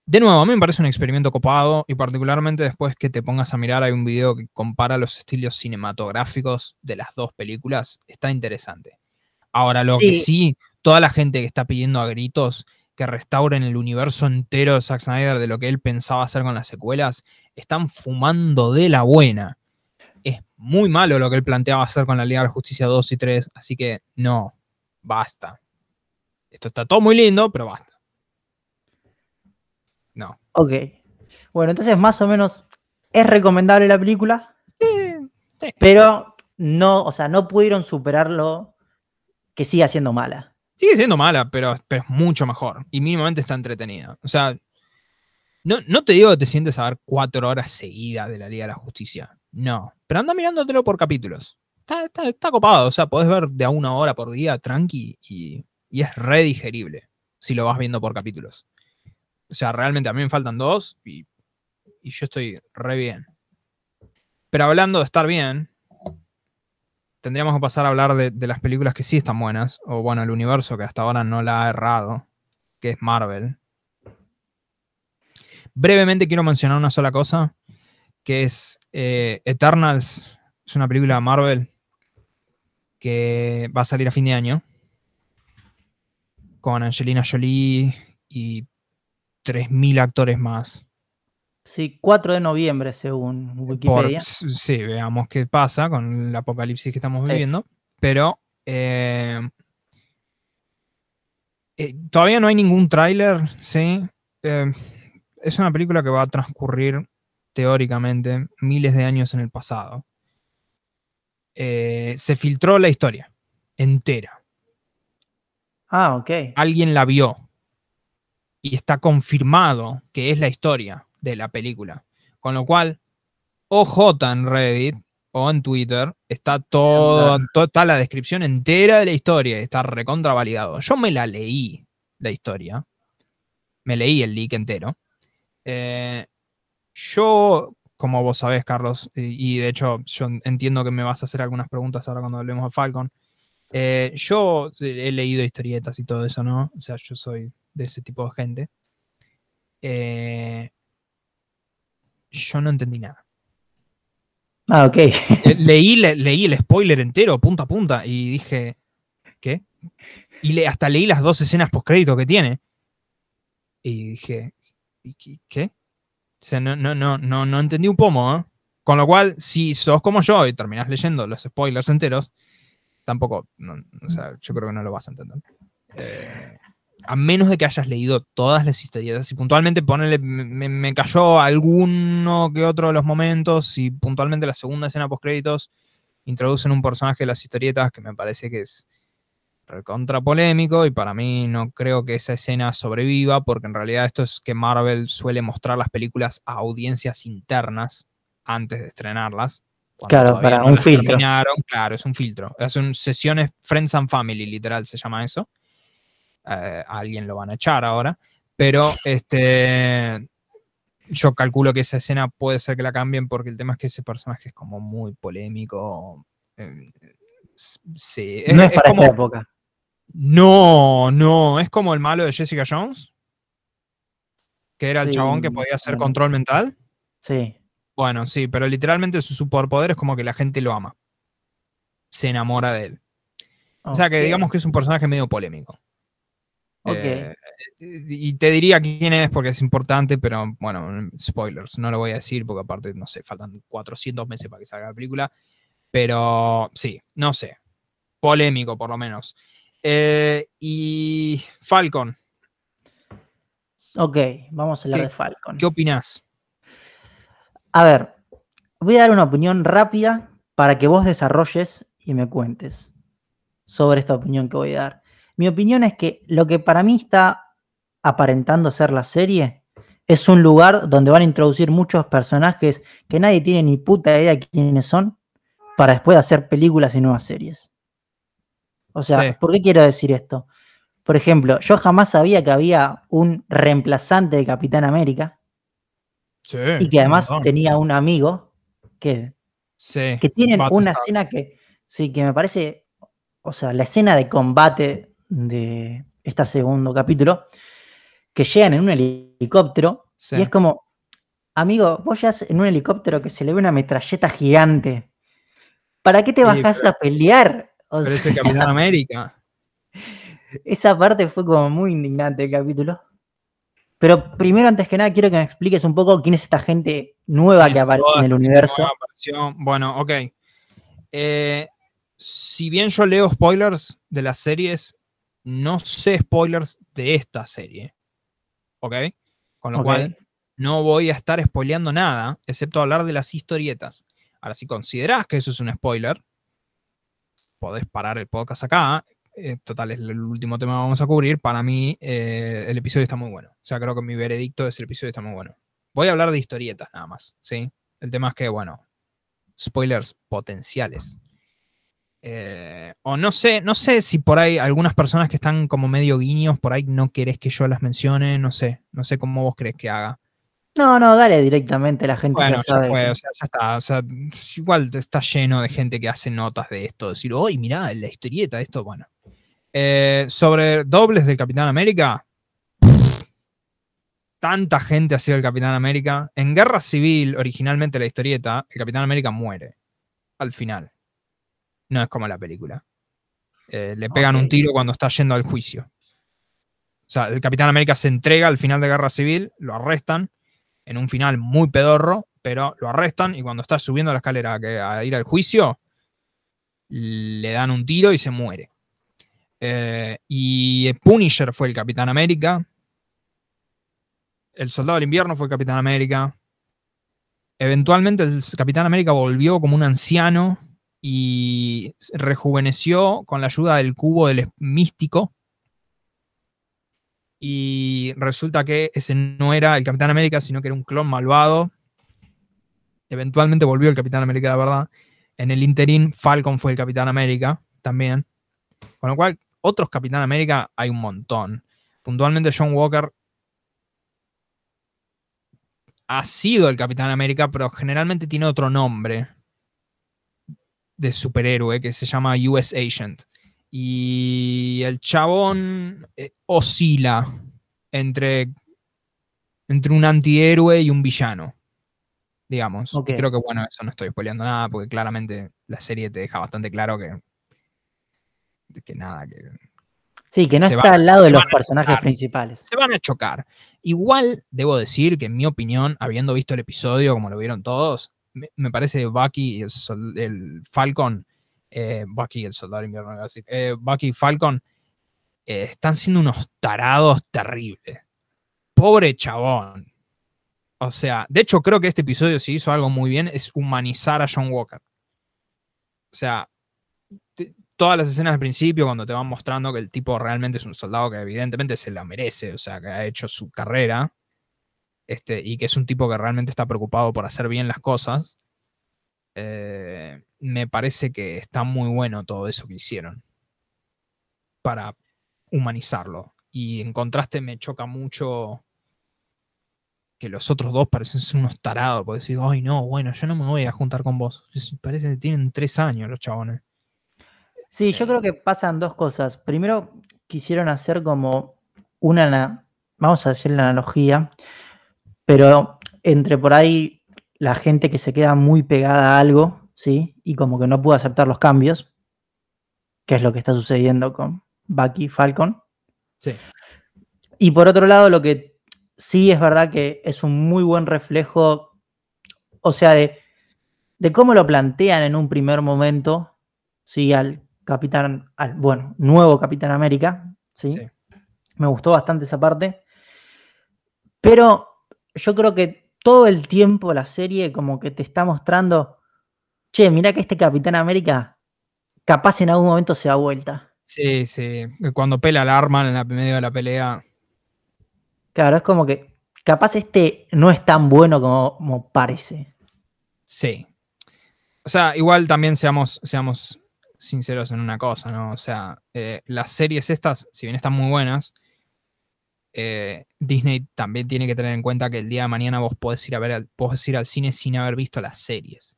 De nuevo, a mí me parece un experimento copado y particularmente después que te pongas a mirar, hay un video que compara los estilos cinematográficos de las dos películas. Está interesante. Ahora, lo que sí, toda la gente que está pidiendo a gritos que restauren el universo entero de Zack Snyder de lo que él pensaba hacer con las secuelas, están fumando de la buena. Es muy malo lo que él planteaba hacer con la Liga de la Justicia 2 y 3, así que no, basta. Esto está todo muy lindo, pero basta. Ok. Bueno, entonces más o menos es recomendable la película. Sí, Pero no, o sea, no pudieron superarlo que siga siendo mala. Sigue siendo mala, pero, pero es mucho mejor. Y mínimamente está entretenida. O sea, no, no te digo que te sientes a ver cuatro horas seguidas de la Liga de la Justicia. No. Pero anda mirándotelo por capítulos. Está, está, está copado. O sea, podés ver de a una hora por día tranqui y, y es re digerible si lo vas viendo por capítulos. O sea, realmente a mí me faltan dos y, yo estoy re bien. Pero hablando de estar bien, tendríamos que pasar a hablar de, de, las películas que sí están buenas, o bueno, el universo que hasta ahora no la ha errado, que es Marvel. Brevemente quiero mencionar una sola cosa, que es eh, Eternals, es una película de Marvel que va a salir a fin de año, con Angelina Jolie y 3.000 actores más. Sí, 4 de noviembre según Wikipedia. Por, sí, veamos qué pasa con el apocalipsis que estamos viviendo. Sí. Pero eh, eh, todavía no hay ningún tráiler, ¿sí? Eh, es una película que va a transcurrir teóricamente miles de años en el pasado. Se filtró la historia entera. Ah, ok. Alguien la vio y está confirmado que es la historia de la película. Con lo cual, OJ en Reddit o en Twitter está todo, todo, está la descripción entera de la historia, está recontra validado. Yo me la leí, la historia. Me leí el leak entero. Eh, yo, como vos sabés, Carlos, y, y, de hecho yo entiendo que me vas a hacer algunas preguntas ahora cuando hablemos de Falcon. Eh, yo he leído historietas y todo eso, ¿no? O sea, yo soy de ese tipo de gente. Eh, yo no entendí nada. Ah, ok. leí, le, leí el spoiler entero, punta a punta, y dije, ¿qué? Y le, hasta leí las dos escenas post-crédito que tiene. Y dije, ¿qué? O sea, no, no, no, no, no entendí un pomo, ¿eh? Con lo cual, si sos como yo y terminás leyendo los spoilers enteros, tampoco, no, o sea, yo creo que no lo vas a entender. Eh, a menos de que hayas leído todas las historietas y puntualmente ponele, me, me, cayó alguno que otro de los momentos y puntualmente la segunda escena post créditos introducen un personaje de las historietas que me parece que es recontra polémico y para mí no creo que esa escena sobreviva porque en realidad esto es que Marvel suele mostrar las películas a audiencias internas antes de estrenarlas. Claro, para no un filtro. Claro, es un filtro. Hacen sesiones Friends and Family, literal se llama eso a alguien lo van a echar ahora, pero este, yo calculo que esa escena puede ser que la cambien porque el tema es que ese personaje es como muy polémico. Eh, sí, no es, es para como, esta época. No, no, es como el malo de Jessica Jones, que era el sí, chabón que podía hacer control mental. Sí. Bueno, sí, pero literalmente su superpoder es como que la gente lo ama. Se enamora de él. Okay. O sea que digamos que es un personaje medio polémico. Okay. Eh, y te diría quién es porque es importante, pero bueno, spoilers, no lo voy a decir porque aparte, no sé, faltan 400 meses para que salga la película. Pero sí, no sé. Polémico, por lo menos. Eh, y Falcon. Ok, vamos a hablar de Falcon. ¿Qué opinas? A ver, voy a dar una opinión rápida para que vos desarrolles y me cuentes sobre esta opinión que voy a dar. Mi opinión es que lo que para mí está aparentando ser la serie es un lugar donde van a introducir muchos personajes que nadie tiene ni puta idea de quiénes son para después hacer películas y nuevas series. O sea, sí. ¿por qué quiero decir esto? Por ejemplo, yo jamás sabía que había un reemplazante de Capitán América sí, y que además no. tenía un amigo que, sí, que tienen una escena que, sí, que me parece, o sea, la escena de combate de este segundo capítulo, que llegan en un helicóptero sí. y es como, amigo, vos ya en un helicóptero que se le ve una metralleta gigante. ¿Para qué te bajás sí, a pelear? O pero sea, Capitán América. esa parte fue como muy indignante el capítulo. Pero primero, antes que nada, quiero que me expliques un poco quién es esta gente nueva que aparece en el universo. Bueno, ok. Eh, si bien yo leo spoilers de las series, no sé spoilers de esta serie. ¿Ok? Con lo cual, no voy a estar spoileando nada, excepto hablar de las historietas. Ahora, si considerás que eso es un spoiler, podés parar el podcast acá. Eh, total, es el último tema que vamos a cubrir. Para mí, eh, el episodio está muy bueno. O sea, creo que mi veredicto es el episodio está muy bueno. Voy a hablar de historietas nada más, ¿sí? El tema es que, bueno, spoilers potenciales. Eh, o no sé, no sé si por ahí algunas personas que están como medio guiños, por ahí no querés que yo las mencione, no sé, no sé cómo vos crees que haga. No, no, dale directamente la gente. Bueno, ya, fue, o sea, ya está. O sea, igual está lleno de gente que hace notas de esto. Decir, oye, mirá, la historieta, esto, bueno. Eh, sobre dobles del Capitán América. Tanta gente ha sido el Capitán América. En Guerra Civil, originalmente la historieta, el Capitán América muere. Al final. No es como la película. Eh, le pegan un tiro cuando está yendo al juicio. O sea, el Capitán América se entrega al final de Guerra Civil, lo arrestan en un final muy pedorro, pero lo arrestan y cuando está subiendo la escalera a, ir al juicio, le dan un tiro y se muere. Eh, y Punisher fue el Capitán América. El Soldado del Invierno fue el Capitán América. Eventualmente el Capitán América volvió como un anciano y rejuveneció con la ayuda del cubo del místico y resulta que ese no era el Capitán América, sino que era un clon malvado. Eventualmente volvió el Capitán América de verdad. En el interín, Falcon fue el Capitán América también. Con lo cual, otros Capitán América hay un montón. Puntualmente, John Walker ha sido el Capitán América, pero generalmente tiene otro nombre de superhéroe que se llama US Agent. Y el chabón eh, oscila entre, entre un antihéroe y un villano. Digamos. Creo que, bueno, eso no estoy spoileando nada, porque claramente la serie te deja bastante claro que. que nada, que. Sí, que no está al lado de los personajes principales. Se van a chocar. Igual, debo decir que, en mi opinión, habiendo visto el episodio, como lo vieron todos, me, parece Bucky el, el Falcon eh, Bucky el soldado invierno, eh, Bucky Falcon, eh, están siendo unos tarados terribles. Pobre chabón. O sea, de hecho creo que este episodio si hizo algo muy bien, es humanizar a John Walker. O sea, todas las escenas del principio, cuando te van mostrando que el tipo realmente es un soldado que evidentemente se la merece, o sea, que ha hecho su carrera, este, y que es un tipo que realmente está preocupado por hacer bien las cosas, eh, me parece que está muy bueno todo eso que hicieron para humanizarlo. Y en contraste me choca mucho que los otros dos parecen ser unos tarados, porque decir, ay no, bueno, yo no me voy a juntar con vos. Parece que tienen tres años los chabones. Sí, yo creo que pasan dos cosas. Primero, quisieron hacer como una, vamos a decir la analogía, pero entre por ahí la gente que se queda muy pegada a algo, ¿sí? Y como que no pudo aceptar los cambios, que es lo que está sucediendo con Bucky Falcon. Sí. Y por otro lado, lo que sí es verdad que es un muy buen reflejo, o sea, de, cómo lo plantean en un primer momento, ¿sí? Al Capitán, al, bueno, nuevo Capitán América, ¿sí? sí. Me gustó bastante esa parte. Pero yo creo que todo el tiempo la serie como que te está mostrando che, mirá que este Capitán América capaz en algún momento se da vuelta. Sí, sí. Cuando pela el arma en la medio de la pelea. Claro, es como que capaz este no es tan bueno como, parece. Sí. O sea, igual también seamos, seamos sinceros en una cosa, ¿no? O sea, eh, las series estas, si bien están muy buenas, eh, Disney también tiene que tener en cuenta que el día de mañana vos podés ir a ver podés ir al cine sin haber visto las series.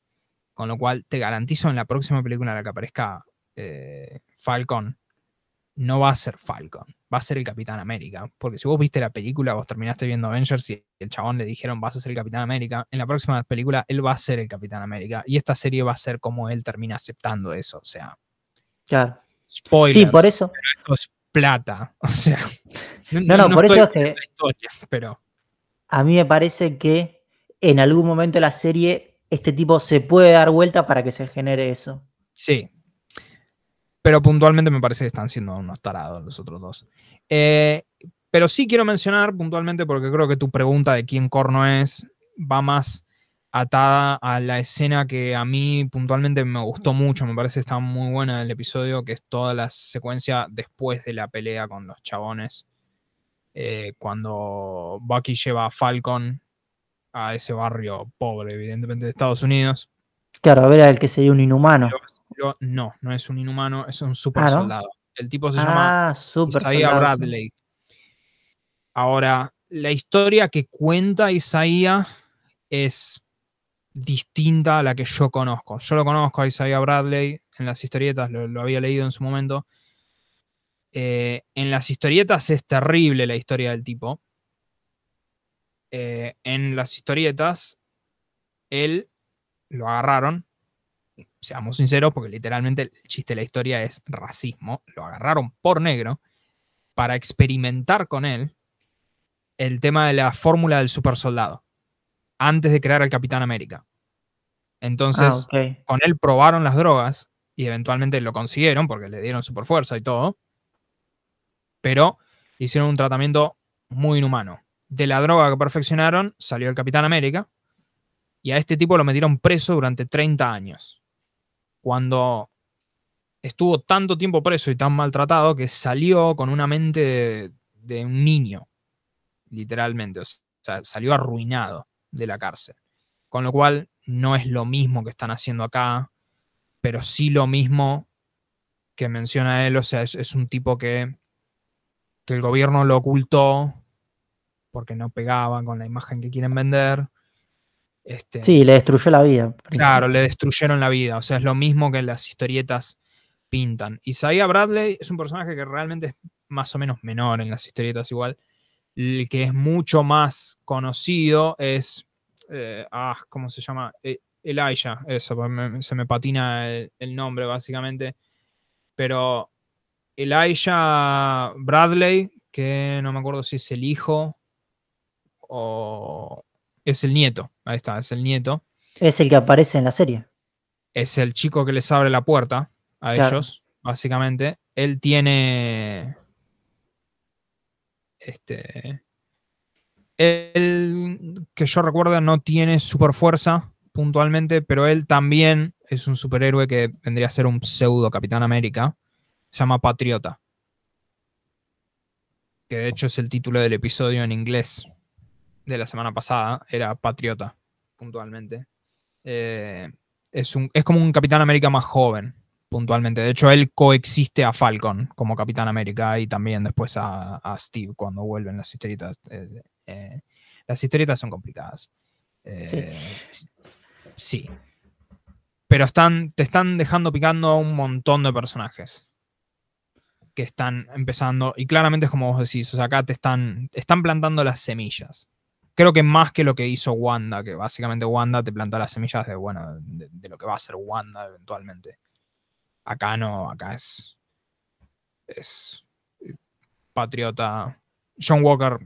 Con lo cual te garantizo en la próxima película en la que aparezca eh, Falcon, no va a ser Falcon, va a ser el Capitán América. Porque si vos viste la película, vos terminaste viendo Avengers y el chabón le dijeron vas a ser el Capitán América, en la próxima película él va a ser el Capitán América. Y esta serie va a ser como él termina aceptando eso. O sea. Claro. Spoilers. Sí, por eso. plata. O sea, no, no, por eso es que. Historia, pero... A mí me parece que en algún momento de la serie este tipo se puede dar vuelta para que se genere eso. Sí. Pero puntualmente me parece que están siendo unos tarados los otros dos. Eh, pero sí quiero mencionar puntualmente, porque creo que tu pregunta de quién corno es va más atada a la escena que a mí puntualmente me gustó mucho, me parece que está muy buena el episodio, que es toda la secuencia después de la pelea con los chabones, eh, cuando Bucky lleva a Falcon a ese barrio pobre, evidentemente, de Estados Unidos. Claro, a ver el que sería un inhumano. no, no es un inhumano, es un super soldado. El tipo se llama ah, Isaiah Bradley. Ahora, la historia que cuenta Isaiah es distinta a la que yo conozco. Yo lo conozco a Isaiah Bradley en las historietas, lo, había leído en su momento. Eh, en las historietas es terrible la historia del tipo. Eh, en las historietas, él lo agarraron, seamos sinceros, porque literalmente el chiste de la historia es racismo, lo agarraron por negro para experimentar con él el tema de la fórmula del super soldado antes de crear al Capitán América. Entonces, ah, con él probaron las drogas y eventualmente lo consiguieron porque le dieron super fuerza y todo. Pero hicieron un tratamiento muy inhumano. De la droga que perfeccionaron salió el Capitán América y a este tipo lo metieron preso durante 30 años. Cuando estuvo tanto tiempo preso y tan maltratado que salió con una mente de un niño, literalmente. O sea, salió arruinado de la cárcel. Con lo cual, no es lo mismo que están haciendo acá, pero sí lo mismo que menciona él. O sea, es, un tipo que, que el gobierno lo ocultó porque no pegaba con la imagen que quieren vender. Este, sí, le destruyó la vida. Claro, le destruyeron la vida. O sea, es lo mismo que las historietas pintan. Isaiah Bradley es un personaje que realmente es más o menos menor en las historietas igual. El que es mucho más conocido es. Eh, ah, ¿cómo se llama? Eh, Elijah, eso, pues se me patina el, nombre básicamente. Pero Elijah Bradley, que no me acuerdo si es el hijo o es el nieto. Ahí está, es el nieto. Es el que aparece en la serie. Es el chico que les abre la puerta a ellos, básicamente. Él tiene este, él, que yo recuerdo, no tiene super fuerza puntualmente, pero él también es un superhéroe que vendría a ser un pseudo Capitán América. Se llama Patriota. Que de hecho es el título del episodio en inglés de la semana pasada. Era Patriota, puntualmente. Eh, es, un, es como un Capitán América más joven puntualmente. De hecho, él coexiste a Falcon como Capitán América y también después a, Steve cuando vuelven las historietas. Eh, eh, las historietas son complicadas. Eh, sí. Pero están, te están dejando picando un montón de personajes que están empezando, y claramente es como vos decís, o sea, acá te están, están plantando las semillas. Creo que más que lo que hizo Wanda, que básicamente Wanda te planta las semillas de, bueno, de lo que va a ser Wanda eventualmente. Acá no, acá es. Es. Patriota. John Walker.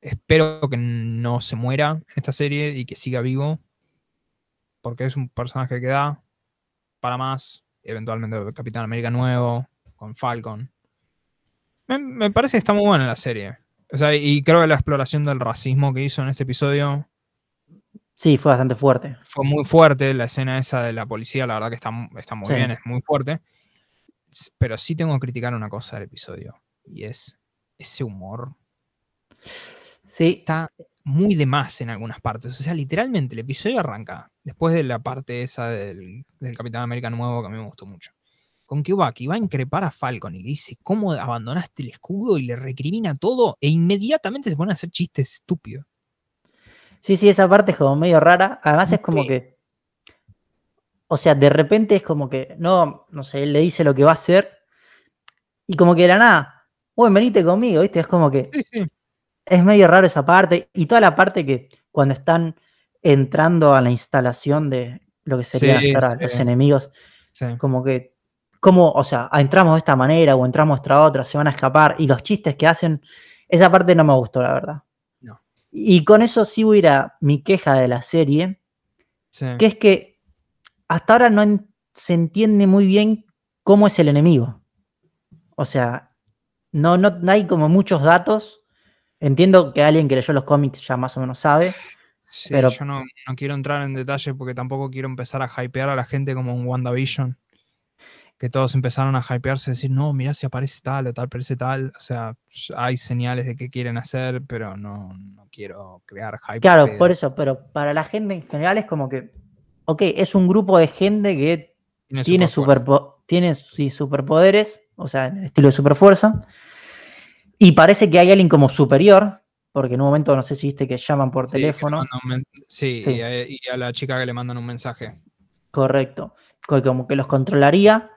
Espero que no se muera en esta serie y que siga vivo. Porque es un personaje que da para más. Eventualmente Capitán América nuevo. Con Falcon. Me, parece que está muy buena la serie. O sea, y creo que la exploración del racismo que hizo en este episodio Sí, fue bastante fuerte. Fue muy fuerte la escena esa de la policía, la verdad que está, está muy bien, es muy fuerte. Pero sí tengo que criticar una cosa del episodio, y es ese humor. Sí. Está muy de más en algunas partes. O sea, literalmente el episodio arranca después de la parte esa del, Capitán América nuevo que a mí me gustó mucho. Con que va a increpar a Falcon y le dice cómo abandonaste el escudo y le recrimina todo e inmediatamente se pone a hacer chistes estúpidos. Sí, sí, esa parte es como medio rara. Además es como que. O sea, de repente es como que. No, no sé, él le dice lo que va a hacer. Y como que de la nada. Bueno, venite conmigo, ¿viste? Es como que. Sí, sí. Es medio raro esa parte. Y toda la parte que cuando están entrando a la instalación de lo que sería los enemigos. Como que cómo, o sea, entramos de esta manera o entramos de otra, se van a escapar y los chistes que hacen, esa parte no me gustó, la verdad. No. Y con eso sí voy a ir a mi queja de la serie, que es que hasta ahora no se entiende muy bien cómo es el enemigo. O sea, no, no, hay como muchos datos. Entiendo que alguien que leyó los cómics ya más o menos sabe. pero... yo no, no, quiero entrar en detalle porque tampoco quiero empezar a hypear a la gente como un WandaVision que todos empezaron a hypearse, decir, no, mira si aparece tal o tal, aparece tal. O sea, hay señales de que quieren hacer, pero no, quiero crear hype. Claro, por eso, pero para la gente en general es como que, ok, es un grupo de gente que tiene, super tiene superpoderes, o sea, en estilo de superfuerza, y parece que hay alguien como superior, porque en un momento no sé si viste que llaman por teléfono. Sí, Y, a, y, a, la chica que le mandan un mensaje. Correcto. Como que los controlaría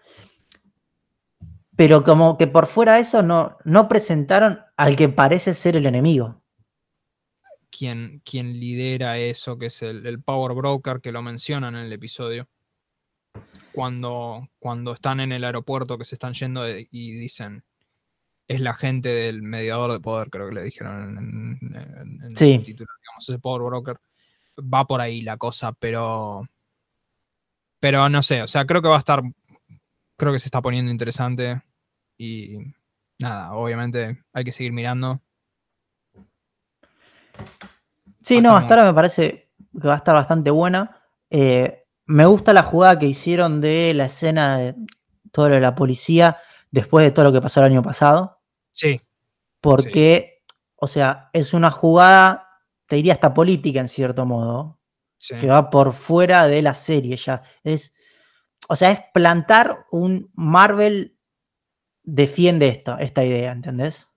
pero como que por fuera de eso no, no presentaron al que parece ser el enemigo. Quien, quien lidera eso, que es el, Power Broker, que lo mencionan en el episodio. Cuando, cuando están en el aeropuerto, que se están yendo y dicen, es la gente del mediador de poder, creo que le dijeron en, el título, digamos, ese Power Broker. Va por ahí la cosa, pero. Pero no sé, o sea, creo que va a estar. Creo que se está poniendo interesante. Y nada, obviamente hay que seguir mirando. Sí, no, hasta ahora me parece que va a estar bastante buena. Eh, me gusta la jugada que hicieron de la escena de todo lo de la policía después de todo lo que pasó el año pasado. Sí. Porque, o sea, es una jugada, te diría hasta política en cierto modo, que va por fuera de la serie ya. Es, o sea, es plantar un Marvel defiende esto, esta idea, ¿entendés?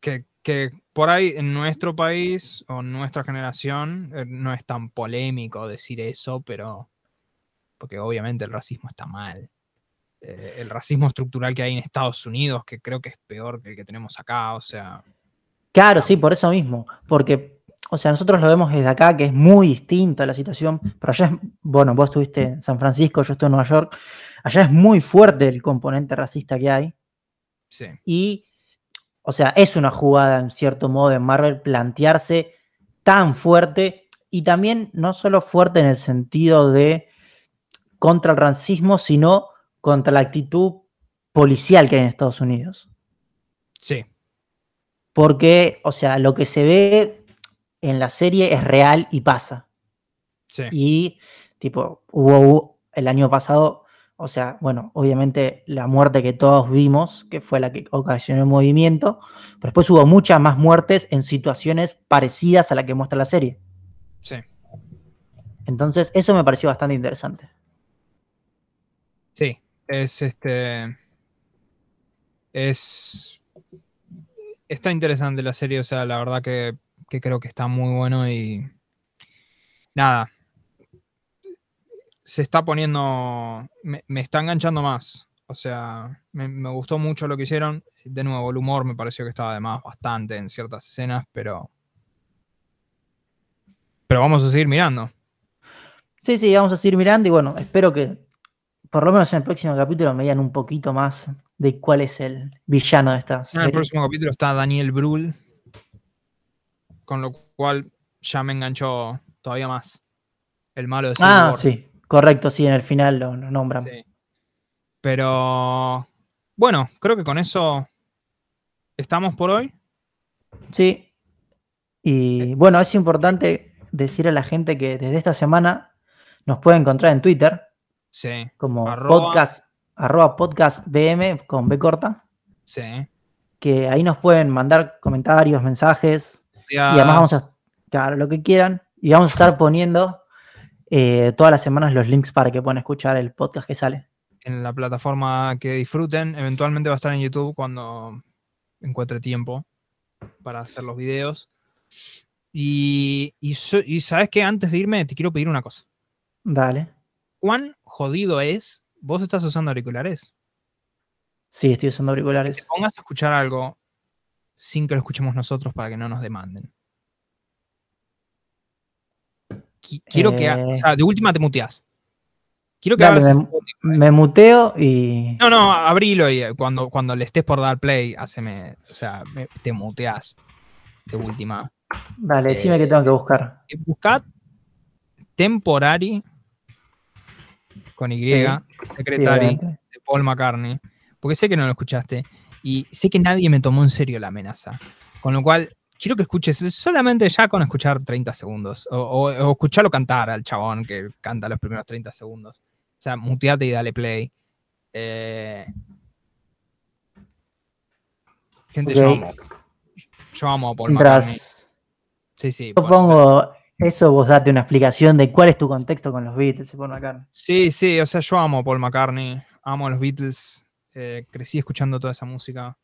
Que, por ahí en nuestro país o nuestra generación eh, no es tan polémico decir eso, pero porque obviamente el racismo está mal. Eh, el racismo estructural que hay en Estados Unidos, que creo que es peor que el que tenemos acá, o sea... Claro, sí, por eso mismo, porque, o sea, nosotros lo vemos desde acá, que es muy distinta la situación, pero allá es, bueno, vos estuviste en San Francisco, yo estoy en Nueva York, allá es muy fuerte el componente racista que hay, y, o sea, es una jugada en cierto modo de Marvel plantearse tan fuerte y también no solo fuerte en el sentido de contra el racismo, sino contra la actitud policial que hay en Estados Unidos. Sí. Porque, o sea, lo que se ve en la serie es real y pasa. Sí. Y, tipo, hubo el año pasado o sea, bueno, obviamente la muerte que todos vimos, que fue la que ocasionó el movimiento, pero después hubo muchas más muertes en situaciones parecidas a la que muestra la serie. Sí. Entonces, eso me pareció bastante interesante. Sí, es este. Es. Está interesante la serie, o sea, la verdad que, que creo que está muy bueno y. Nada, se está poniendo, me, está enganchando más. O sea, me, gustó mucho lo que hicieron. De nuevo, el humor me pareció que estaba además bastante en ciertas escenas, pero... Pero vamos a seguir mirando. Sí, sí, vamos a seguir mirando y bueno, espero que por lo menos en el próximo capítulo me digan un poquito más de cuál es el villano de esta En el próximo capítulo está Daniel Brühl, con lo cual ya me enganchó todavía más. El malo de Civil Ah, sí. Correcto, sí, en el final lo, nombran. Sí. Pero bueno, creo que con eso estamos por hoy. Sí. Y bueno, es importante decir a la gente que desde esta semana nos puede encontrar en Twitter. Sí. Como podcast, arroba podcast BM con B corta. Sí. Que ahí nos pueden mandar comentarios, mensajes. Y además vamos a, claro, lo que quieran. Y vamos a estar poniendo eh, todas las semanas los links para que puedan escuchar el podcast que sale. En la plataforma que disfruten, eventualmente va a estar en YouTube cuando encuentre tiempo para hacer los videos. Y, y, sabes que antes de irme te quiero pedir una cosa. Dale. ¿Cuán jodido es? ¿Vos estás usando auriculares? Sí, estoy usando auriculares. Que te pongas a escuchar algo sin que lo escuchemos nosotros para que no nos demanden. Quiero que, o eh. sea, de última te muteas. Quiero que Dale, me, me muteo y. No, no, abrilo y cuando, cuando le estés por dar play, haceme, o sea, me- te muteas de última. Dale, decime Eh, que tengo que buscar. Eh, Buscad Temporary con Y, Sí, Secretary de Paul McCartney, porque sé que no lo escuchaste y sé que nadie me tomó en serio la amenaza. Con lo cual, quiero que escuches solamente ya con escuchar 30 segundos o, o- o escucharlo cantar al chabón que canta los primeros 30 segundos. O sea, muteate y dale play. Eh, gente, yo Ok. amo. Yo amo a Paul McCartney. Mientras Sí, sí. yo pongo eso, vos date una explicación de cuál es tu contexto con los Beatles y Paul McCartney. Sí, sí, o sea, yo amo a Paul McCartney, amo a los Beatles, eh, crecí escuchando toda esa música,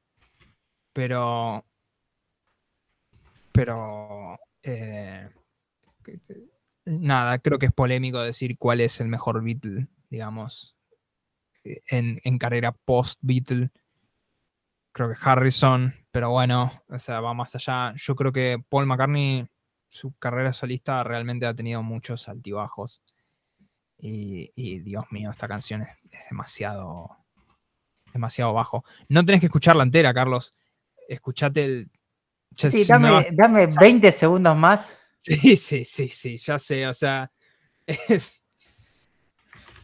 pero. Pero. eh, nada, creo que es polémico decir cuál es el mejor Beatle, digamos, eh, en, en carrera post-Beatle. Creo que Harrison, pero bueno, o sea, va más allá. Yo creo que Paul McCartney, su carrera solista realmente ha tenido muchos altibajos. Y, y, Dios mío, esta canción es, es demasiado, demasiado bajo. No tenés que escucharla entera, Carlos. Escuchate el. Ya Sí, dame, vas- dame 20 segundos más. Sí, sí, sí, sí, ya sé, o sea. es-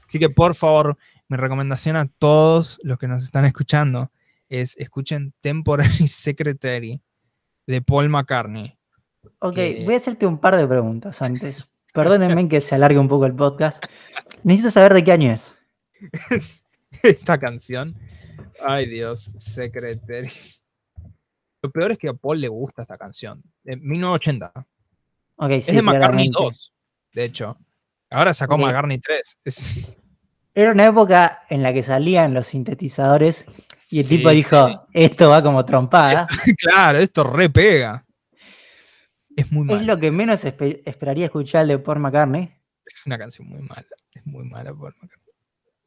Así que por favor, mi recomendación a todos los que nos están escuchando es escuchen Temporary Secretary de Paul McCartney. Ok, que- voy a hacerte un par de preguntas antes. Perdónenme que se alargue un poco el podcast. Necesito saber de qué año es. Esta canción. Ay Dios, Secretary. Lo peor es que a Paul le gusta esta canción. De 1980. Ok, es sí, de McCartney claramente. 2, de hecho. Ahora sacó. McCartney 3. Es- Era una época en la que salían los sintetizadores y el Sí, tipo sí. dijo, esto va como trompada. claro, esto repega. Es muy Es mala. lo que menos espe- esperaría escuchar de Paul McCartney. Es una canción muy mala. Es muy mala Paul McCartney.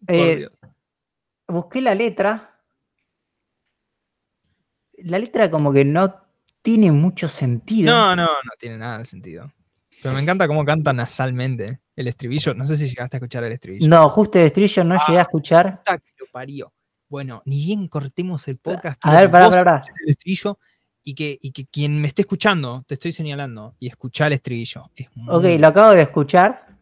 Por Eh, Dios. busqué la letra. La letra como que no tiene mucho sentido. No, no, no tiene nada de sentido. Pero me encanta cómo canta nasalmente el estribillo. No sé si llegaste a escuchar el estribillo. No, justo el estribillo no llegué a escuchar. Puta que lo parió. Bueno, ni bien cortemos el podcast. A ver, pará, pará, el estribillo y que, y que quien me esté escuchando, te estoy señalando, y escuchá el estribillo. Es Ok, lo acabo de escuchar.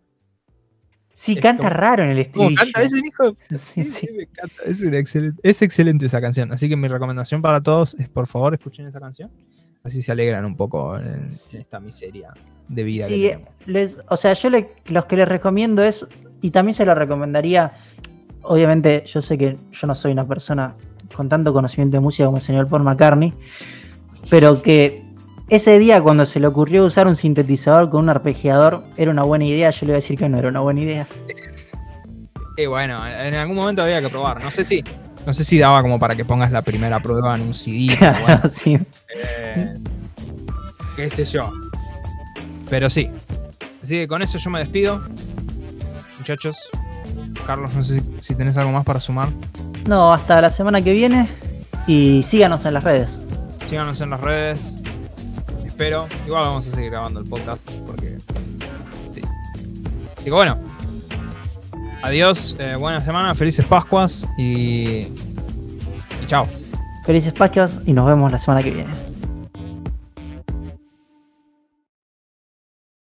Sí, Es canta como- raro en el ¿Cómo estribillo. canta ese hijo? Sí, Sí, sí. sí, me encanta. Es, excelente, es excelente esa canción. Así que mi recomendación para todos es, por favor, escuchen esa canción. Así se alegran un poco en, en esta miseria de vida Sí, que tenemos. les- o sea, yo le- los que les recomiendo es, y también se lo recomendaría, obviamente yo sé que yo no soy una persona con tanto conocimiento de música como el señor Paul McCartney, pero que ese día cuando se le ocurrió usar un sintetizador con un arpegiador era una buena idea, yo le voy a decir que no era una buena idea. Y bueno, en algún momento había que probar. No sé si, no sé si daba como para que pongas la primera prueba en un CD. pero bueno, Sí. eh, qué sé yo. Pero sí. Así que con eso yo me despido. Muchachos. Carlos, no sé si, si tenés algo más para sumar. No, hasta la semana que viene y síganos en las redes. Síganos en las redes. Espero. Igual vamos a seguir grabando el podcast porque. Sí. Así que bueno. Adiós. eh, buena semana. Felices Pascuas. Y. Y chao. Felices Pascuas y nos vemos la semana que viene.